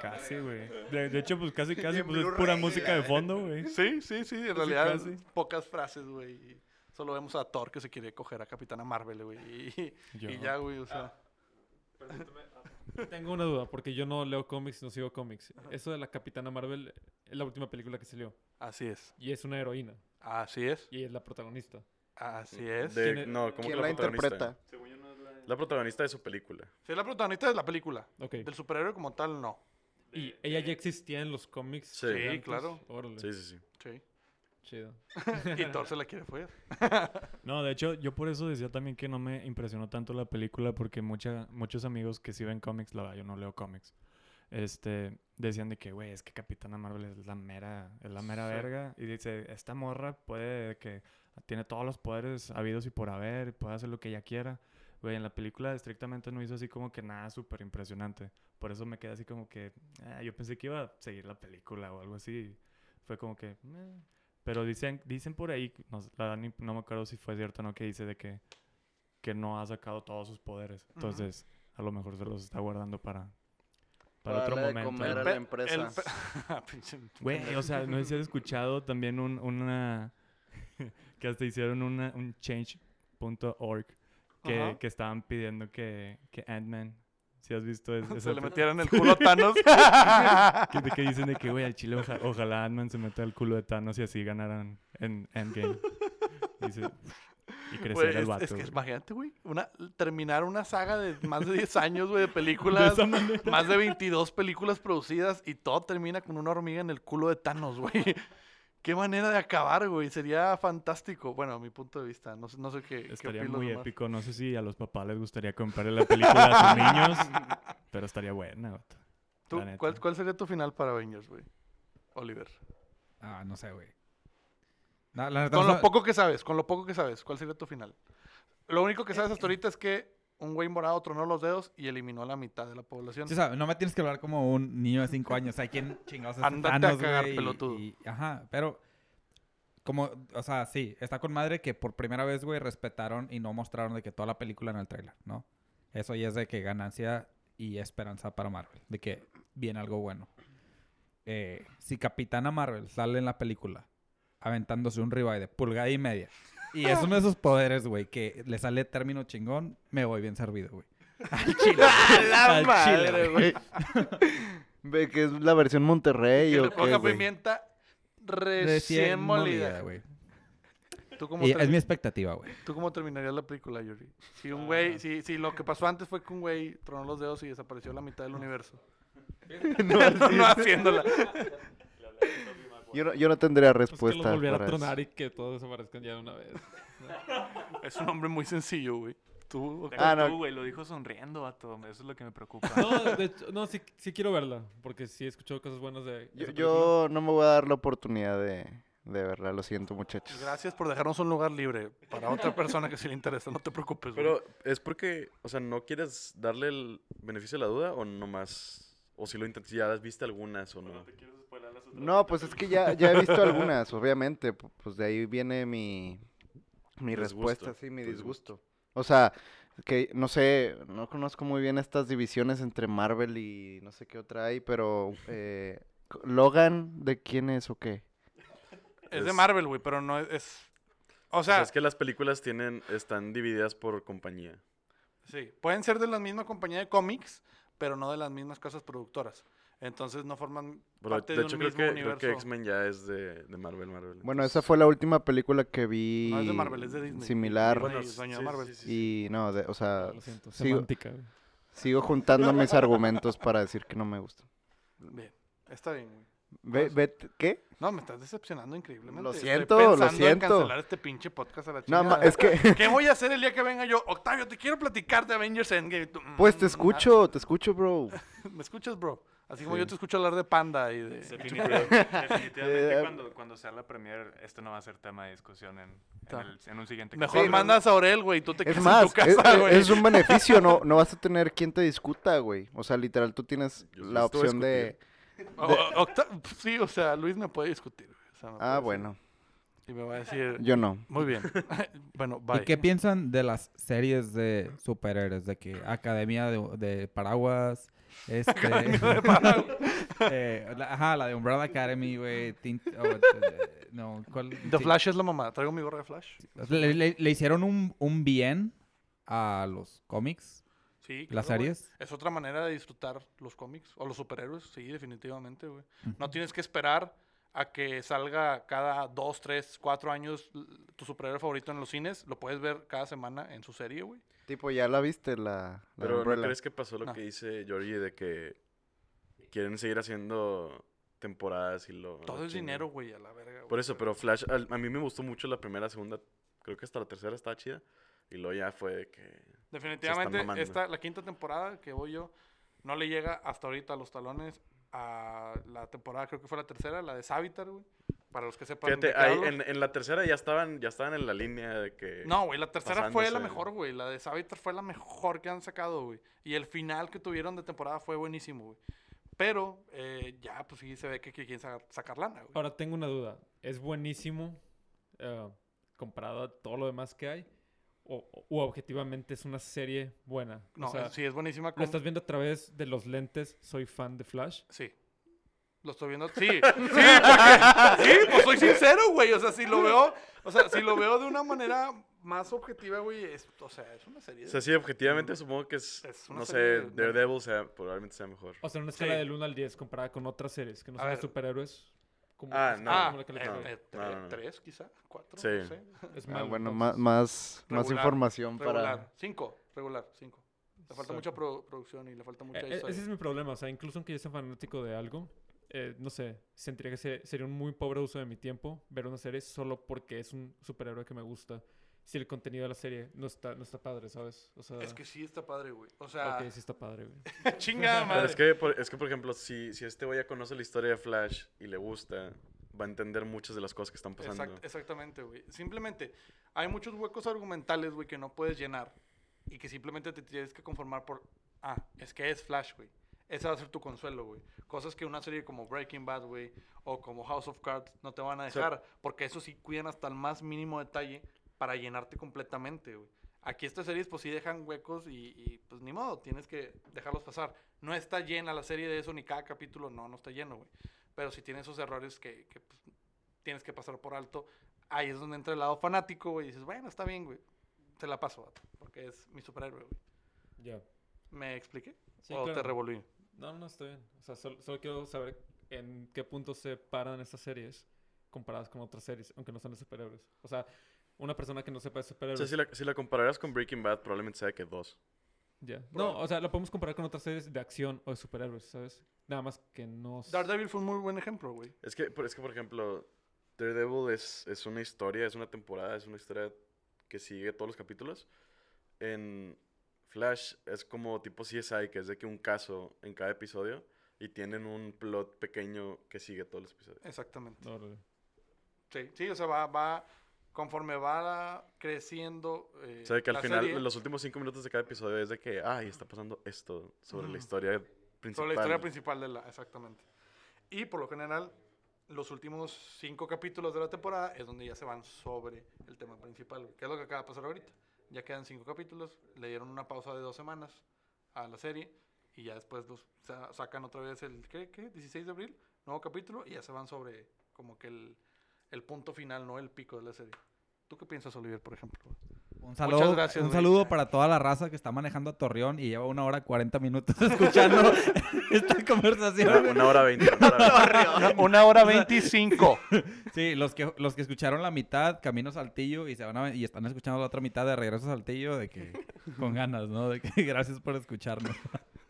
Casi, güey. De, de hecho, pues casi, casi, pues es pura música de fondo, güey. Sí, sí, sí, en Casi, realidad casi. pocas frases, güey. y Solo vemos a Thor que se quiere coger a Capitana Marvel, güey. Y, y ya, güey, o sea. Tengo una duda, porque yo no leo cómics, no sigo cómics. Eso de la Capitana Marvel es la última película que salió. Así es. Y es una heroína. Así es. Y es la protagonista. Así es. De- ¿Quién no, ¿cómo que ¿Quién la protagonista? interpreta? La protagonista de su película. Sí, es la protagonista de la película. Ok. Del superhéroe como tal, no. ¿Y ella ya existía en los cómics? Sí. claro. Órale. Sí, sí, sí. Sí. Chido. Y Thor se la quiere follar. No, de hecho, yo por eso decía también que no me impresionó tanto la película porque mucha, muchos amigos que sí ven cómics, la verdad, yo no leo cómics, este, decían de que, güey, es que Capitana Marvel es la mera, es la mera Sí. verga. Y dice, esta morra puede que tiene todos los poderes habidos y por haber, puede hacer lo que ella quiera. Güey, en la película estrictamente no hizo así como que nada súper impresionante. Por eso me quedé así como que, ah, yo pensé que iba a seguir la película o algo así. Fue como que, "Meh". Pero dicen, dicen por ahí, no, la me acuerdo si fue cierto o no, que dice de que, que no ha sacado todos sus poderes. Entonces, a lo mejor se los está guardando para, para otro de momento. comer a la empresa. Güey, o sea, no sé si has escuchado también un, una... que hasta hicieron una, un change.org que, Ajá. que estaban pidiendo que, que Ant-Man... Si has visto es- Se le metieron el culo a Thanos. que, de que dicen de que, güey, al chile oja- ojalá Ant-Man se meta al culo de Thanos y así ganaran en Endgame. Dice, y Güey, creciera el es, vato. es que güey. imagínate, güey, una, terminar una saga de más de 10 años, güey, de de películas, manera. más de 22 películas producidas y todo termina con una hormiga en el culo de Thanos, güey. Qué manera de acabar, güey. Sería fantástico. Bueno, a mi punto de vista. No, sé- no sé qué. Estaría muy demás. épico. No sé si a los papás les gustaría comprarle la película a sus niños, pero estaría buena. ¿Tú. ¿cuál, ¿Cuál sería tu final para Avengers, güey? Oliver. Ah, no sé, güey. No, la neta Con no lo poco que sabes, con lo poco que sabes, ¿cuál sería tu final? Lo único que sabes hasta ahorita es que un güey morado tronó los dedos y eliminó a la mitad de la población. Sí, o sea, no me tienes que hablar como un niño de 5 años. O sea, ¿quién chingados es Ándate a Thanos, cagar, güey? Y- pelotudo. y- ajá, pero... Como, o sea, sí, está con madre que por primera vez, güey, respetaron y no mostraron de que toda la película en el trailer, ¿no? Eso ya es de que ganancia y esperanza para Marvel, de que viene algo bueno. Eh, si Capitana Marvel sale en la película aventándose un ribeye de pulgada y media y es uno de esos poderes, güey, que le sale término chingón, me voy bien servido, güey. Al chile. ¡A la Al chile, güey! Ve que es la versión Monterrey Que o le qué, ponga güey. pimienta recién, Recién molida. molida, güey. ¿Tú cómo, Y termi- es mi expectativa, güey. ¿Tú cómo terminarías la película, Yuri? Si un güey, si, si lo que pasó antes fue que un güey tronó los dedos y desapareció la mitad del universo. no, no haciéndola. Yo no, yo no tendría Pues que respuesta los volviera a tronar y que todos desaparezcan ya de una vez. Es un hombre muy sencillo, güey. Tú, Ah, no. tú, güey, lo dijo sonriendo, vato. Eso es lo que me preocupa. No, de hecho, no, sí, sí quiero verla, porque sí he escuchado cosas buenas de Yo, yo no me voy a dar la oportunidad de, de verla, lo siento, muchachos. Gracias por dejarnos un lugar libre para otra persona que sí le interesa. No te preocupes, güey. Pero es porque, o sea, ¿no quieres darle el beneficio de la duda o no más? O si lo intentas, ya has visto algunas o no. No, pues es que ya, ya he visto algunas, obviamente. pu- Pues de ahí viene mi, mi Disgusto, respuesta, sí, mi tu disgusto. O sea, que no sé, no conozco muy bien estas divisiones entre Marvel y no sé qué otra hay, pero eh, Logan, ¿de quién es o qué? Es de Marvel, güey, pero no es... es- O O sea, sea, es que las películas tienen, están divididas por compañía. sí, pueden ser de la misma compañía de cómics, pero no de las mismas casas productoras. Entonces no forman Pero, parte de de, hecho, un creo mismo que, creo universo. que X-Men ya es de, de Marvel, Marvel. Bueno, entonces- esa fue la última película que vi. No es de Marvel, es de Disney. Similar. Disney Bueno, de sí, Marvel. sí, sí, sí. Y no, de- o sea, Lo siento, sigo, semántica, sigo juntando mis argumentos para decir que no me gusta. Bien, está bien, güey. Ve, ve, ¿Qué? No, me estás decepcionando increíblemente. Lo Estoy siento, lo pensando en siento. cancelar este pinche podcast a la No, chingada. ma- es que, ¿Qué voy a hacer el día que venga yo? Octavio, te quiero platicar de Avengers Endgame. Tú, pues te mm, escucho, te escucho, bro. ¿Me escuchas, bro? Así como Sí. yo te escucho hablar de Panda y de... Definitivamente, definitivamente Eh, cuando, cuando sea la premier, esto no va a ser tema de discusión en, en, Ta. el- en un siguiente Mejor Sí, mandas a Aurel, güey, y tú te Es quedas más, en tu es, casa, es- güey. es un beneficio, no, no vas a tener quien te discuta, güey. O sea, literal, tú tienes Yo la opción de... O- o- Octa- sí, o sea, Luis me puede discutir. güey, o sea, me puede Ah, bueno, Y me va a decir... yo no. Muy bien. bueno, bye. ¿Y qué piensan de las series de superhéroes? De que Academia de, de Paraguas, este... eh, la- ajá, la de Umbrella Academy, güey. Oh, eh, no, ¿cuál? The Sí. Flash es la mamá. Traigo mi gorra de Flash. Le, le- le hicieron un, un bien a los cómics, Sí, las claro, series. Es otra manera de disfrutar los cómics o los superhéroes, sí, definitivamente, güey. No tienes que esperar a que salga cada dos, tres, cuatro años tu superhéroe favorito en los cines. Lo puedes ver cada semana en su serie, güey. Tipo, ya la viste, la, la Pero ¿no crees que pasó lo No. que dice Georgie de que quieren seguir haciendo temporadas y lo... Todo es dinero, güey, a la verga. güey, Por eso, pero Flash, al- a mí me gustó mucho la primera, segunda, creo que hasta la tercera estaba chida. Y luego ya fue de que... Definitivamente, esta, la quinta temporada que voy yo, no le llega hasta ahorita a los talones a la temporada, creo que fue la tercera, la de Savitar, güey. Para los que sepan. de Fíjate, qué ahí en, en la tercera ya estaban, ya estaban en la línea de que... No, güey, la tercera fue la mejor, güey. La de Savitar fue la mejor que han sacado, güey. Y el final que tuvieron de temporada fue buenísimo, güey. Pero eh, ya, pues sí se ve que, que quieren sacar, sacar lana, güey. Ahora tengo una duda. ¿Es buenísimo eh, comparado a todo lo demás que hay? ¿O, o- o objetivamente es una serie buena? O No, sea, es- sí, es buenísima. ¿Lo estás viendo a través de los lentes? Soy fan de Flash. Sí. Lo estoy viendo. Sí, sí, porque, sí, pues soy sincero, güey. O sea, si lo veo, o sea, si lo veo de una manera más objetiva, güey, es, o sea, es una serie. O sea, sí, objetivamente supongo que es, Es no sé, de- Daredevil sea, probablemente sea mejor. O sea, en una escala Sí. del 1 al 10 comparada con otras series que no A son de superhéroes. ¿Cómo- Ah, no. ah, la calificas? eh, No, tre- no, no. tres, quizá, cuatro, Sí. no sé. Es Ah, bueno, entonces. más, más, más Regular, información Regular, para... cinco, regular, cinco. Le falta mucha pro- producción y le falta mucha Eh, eh, historia. ese es mi problema. O sea, incluso aunque yo sea fanático de algo, eh, no sé, sentiría que se- sería un muy pobre uso de mi tiempo ver una serie solo porque es un superhéroe que me gusta. Si el contenido de la serie no está, no está padre, ¿sabes? O sea, Es que sí está padre, güey. O sea, ok, sí está padre, güey. chingada Pero madre. es que, por, es que, por ejemplo, si, si este güey ya conoce la historia de Flash y le gusta, va a entender muchas de las cosas que están pasando. Exact- exactamente, güey. Simplemente hay muchos huecos argumentales, güey, que no puedes llenar y que simplemente te tienes que conformar por, ah, es que es Flash, güey. Ese va a ser tu consuelo, güey. Cosas que una serie como Breaking Bad, güey, o como House of Cards no te van a sea- dejar, porque eso sí cuidan hasta el más mínimo detalle para llenarte completamente, güey. Aquí estas series pues sí dejan huecos y, y, pues ni modo, tienes que dejarlos pasar. No está llena la serie de eso ni cada capítulo, no, no está lleno, güey. Pero si tiene esos errores que, que, pues, tienes que pasar por alto, ahí es donde entra el lado fanático, güey, y dices, bueno, está bien, güey, te la paso, vato, porque es mi superhéroe, güey. Ya. ¿Me expliqué? Sí, ¿O te revolví? No, no, está bien. O sea, solo, solo quiero saber en qué punto se paran estas series comparadas con otras series, aunque no sean de superhéroes. O sea, una persona que no sepa de O superhéroes. sea, si la, si la compararas con Breaking Bad, probablemente sea que dos. ya. No, o sea, la podemos comparar con otras series de acción o de superhéroes, ¿sabes? Nada más que no... Daredevil fue un muy buen ejemplo, güey. Es que, por- es que por ejemplo, Daredevil es, es una historia, es una temporada, es una historia que sigue todos los capítulos. En Flash es como tipo CSI, que es de que un caso en cada episodio y tienen un plot pequeño que sigue todos los episodios. Exactamente. Órale. Sí, sí, o sea, va, va conforme va creciendo. eh, O sea, que al final, serie, los últimos cinco minutos de cada episodio es de que, ay, está pasando esto sobre Ujú. la historia principal. Sobre la historia principal de la, exactamente. Y por lo general, los últimos cinco capítulos de la temporada es donde ya se van sobre el tema principal, que es lo que acaba de pasar ahorita. Ya quedan cinco capítulos, le dieron una pausa de dos semanas a la serie y ya después los sa- sacan otra vez el, ¿qué? ¿qué? 16 de abril, nuevo capítulo y ya se van sobre como que el, el punto final, no el pico de la serie. ¿Tú qué piensas, Oliver, por ejemplo? Un saludo, gracias, un saludo para toda la raza que está manejando a Torreón y lleva una hora 40 minutos escuchando esta conversación. Una hora veinte. una hora veinte. Una hora veinticinco. Sí, los que, los que escucharon la mitad, Camino Saltillo, y, se van a- y están escuchando la otra mitad de Regreso a Saltillo, de que con ganas, ¿no? De que gracias por escucharnos.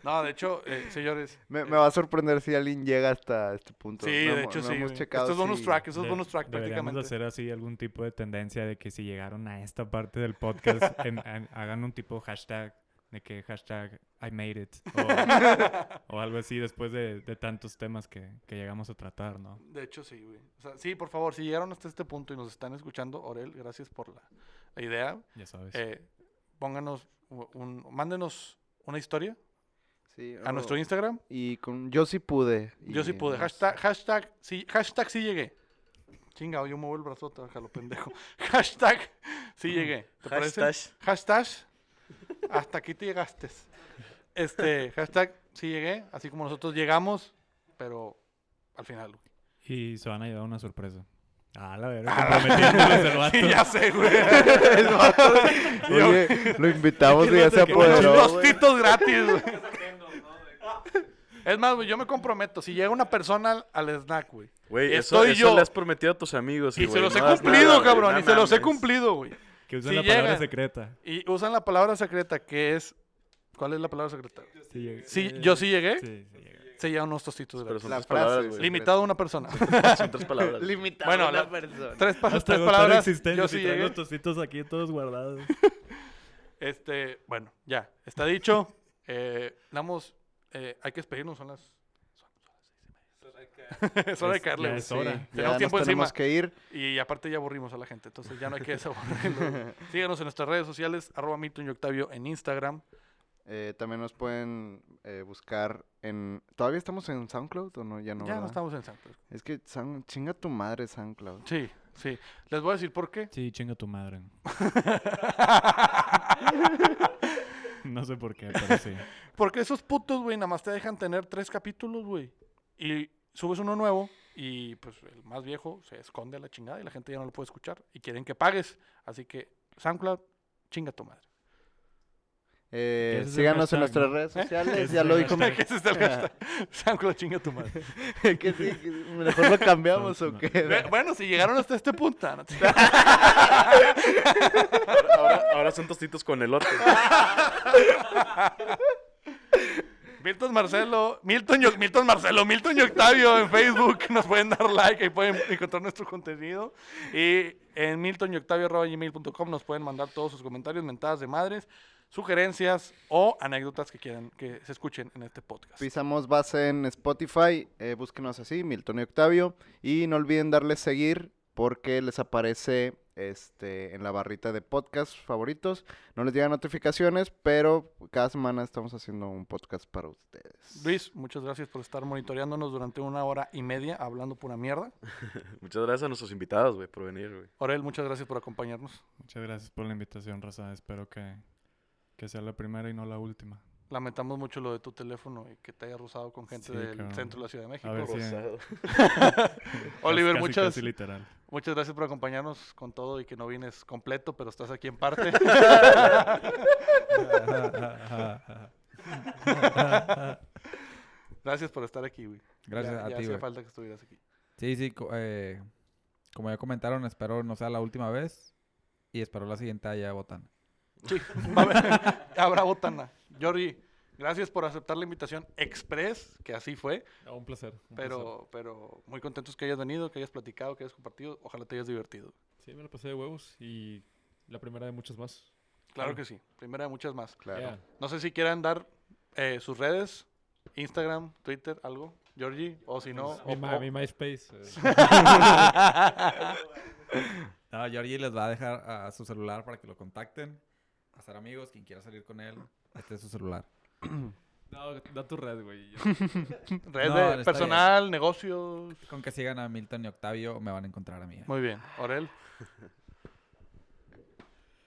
No, de hecho, eh, señores. Me, me va a sorprender si alguien llega hasta este punto. Sí, No de hecho no sí. hemos checado Esto es bonus si- track, eso es De- bonus track prácticamente. hacer así algún tipo de tendencia de que si llegaron a esta parte del podcast, en- en- hagan un tipo hashtag de que hashtag I made it o, o algo así después de, de tantos temas que, que llegamos a tratar, ¿no? De hecho, sí, güey. O sea, sí, por favor, si llegaron hasta este punto y nos están escuchando, Orel, gracias por la, la idea. Ya sabes. Eh, pónganos u- un, mándenos una historia Sí, a nuestro Instagram. Y con yo sí pude. Yo sí pude. Hashtag, hashtag, sí, hashtag sí llegué. Chingado, yo muevo el brazote, lo pendejo. hashtag sí llegué. ¿Te parece? Hashtag. Hashtag hasta aquí te llegaste. Este, hashtag sí llegué, así como nosotros llegamos, pero al final. Y se van a llevar una sorpresa. Ah, la verdad, comprometiéndoles el vato. Sí, ya sé, güey. Oye, lo invitamos y ya se apoderó. Unos güey. tostitos gratis, güey. Es más, güey, yo me comprometo. Si llega una persona al, al snack, güey. Güey, eso, estoy eso yo. le has prometido a tus amigos. Y se los he cumplido, nada, cabrón. y se los he cumplido, güey. Que usen Si la palabra llegan- secreta. Y usan la palabra secreta que es. ¿Cuál es la palabra secreta? Sí, llegué. Sí, yo sí llegué. Sí, sí llegué. Se llevan unos tostitos Pero son La tres frase, palabras, sí. güey. Limitado a una persona. Son tres palabras. Limitado Bueno, a una la- persona. tres, pa- Hasta tres palabras. Yo y sí llegué. los tostitos aquí todos guardados. Este, bueno, ya. Está dicho. Eh, damos. Eh, hay que despedirnos. Son las. Es hora de caerle. es hora. Sí, Tenemos ya tiempo nos tenemos encima. que ir. Y aparte ya aburrimos a la gente, entonces ya no hay que desaburrirlo. Síganos en nuestras redes sociales, arroba Milton y Octavio en Instagram. Eh, también nos pueden eh, buscar en... ¿Todavía estamos en SoundCloud o no? Ya no, ya no estamos en SoundCloud. Es que chinga tu madre SoundCloud. Sí, sí. Les voy a decir por qué. Sí, chinga tu madre. No sé por qué, pero sí. Porque esos putos, güey, nada más te dejan tener tres capítulos, güey. Y subes uno nuevo y pues el más viejo se esconde a la chingada y la gente ya no lo puede escuchar. Y quieren que pagues. Así que SoundCloud, chinga tu madre. Eh, Ese síganos en nuestras ¿no? redes sociales. Ese ya lo dijo. ¿Qué es este el hashtag? SoundCloud, chinga tu madre. que sí, que mejor lo cambiamos o qué. Bueno, si llegaron hasta este punto. ¿no? Ahora, ahora son tostitos con elote. Milton Marcelo, Milton, Milton Marcelo, Milton y Octavio en Facebook. Nos pueden dar like y pueden encontrar nuestro contenido. Y en miltonyoctavio.gmail.com nos pueden mandar todos sus comentarios, mentadas de madres, sugerencias o anécdotas que quieran que se escuchen en este podcast. Pisamos base en Spotify. eh, búsquenos así, Milton y Octavio. Y no olviden darle seguir porque les aparece este, en la barrita de podcast favoritos. No les llegan notificaciones, pero cada semana estamos haciendo un podcast para ustedes. Luis, muchas gracias por estar monitoreándonos durante una hora y media hablando pura mierda. Muchas gracias a nuestros invitados, güey, por venir, güey. Orel, muchas gracias por acompañarnos. Muchas gracias por la invitación, Raza. Espero que, que sea la primera y no la última. Lamentamos mucho lo de tu teléfono y que te haya rozado con gente Sí, del cabrón. centro de la Ciudad de México. A ver si- Rosado. Oliver, Casi, muchas, casi literal. muchas gracias por acompañarnos con todo y que no vienes completo, pero estás aquí en parte. Gracias por estar aquí, güey. Gracias Ya- a ya ti, hacía falta que estuvieras aquí. Sí, sí, co- eh, como ya comentaron, espero no sea la última vez. Y espero la siguiente haya botana. Sí, va a haber- habrá botana. Jordi, gracias por aceptar la invitación express, que así fue, un placer. un placer. pero, pero muy contentos que hayas venido, que hayas platicado, que hayas compartido. Ojalá te hayas divertido. Sí, me lo pasé de huevos y la primera de muchas más. Claro Claro. que sí, primera de muchas más. Claro. Yeah. No sé si quieran dar eh, sus redes, Instagram, Twitter, algo, Georgie, o si no... Mi, o- mi MySpace. eh. No, Georgie les va a dejar a su celular para que lo contacten. A ser amigos, quien quiera salir con él, este es su celular. no, da tu red, güey. Red No, de personal, negocios. Con que sigan a Milton y Octavio, me van a encontrar a mí. Muy bien. Orel.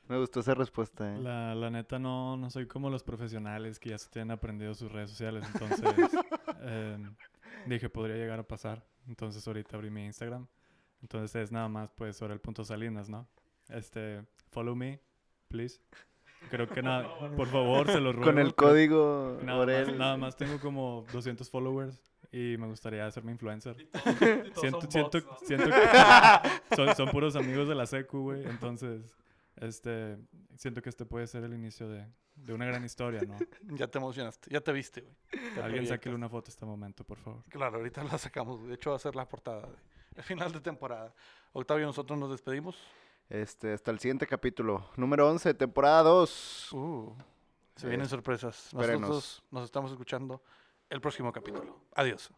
Me gustó esa respuesta. ¿eh? La, la neta no, no soy como los profesionales que ya se tienen aprendido sus redes sociales. Entonces em, dije, podría llegar a pasar. Entonces ahorita abrí mi Instagram. Entonces es nada más pues sobre el punto Salinas, ¿no? Este, follow me, please. Creo que nada, por favor, se los ruego. Con el código Nada más, Orel. nada más tengo como 200 followers y me gustaría hacerme influencer. Siento, son siento, bots, ¿no? siento que son, son puros amigos de la secu, güey. Entonces, este, siento que este puede ser el inicio de, de una gran historia, ¿no? Ya te emocionaste, ya te viste, güey. Alguien sáquele una foto a este momento, por favor. Claro, ahorita la sacamos. De hecho, va a ser la portada de el final de temporada. Octavio, nosotros nos despedimos. Este, hasta el siguiente capítulo. Número 11, temporada 2. Uh, se Eh, vienen sorpresas. espérenos. Nosotros nos estamos escuchando el próximo capítulo. Adiós.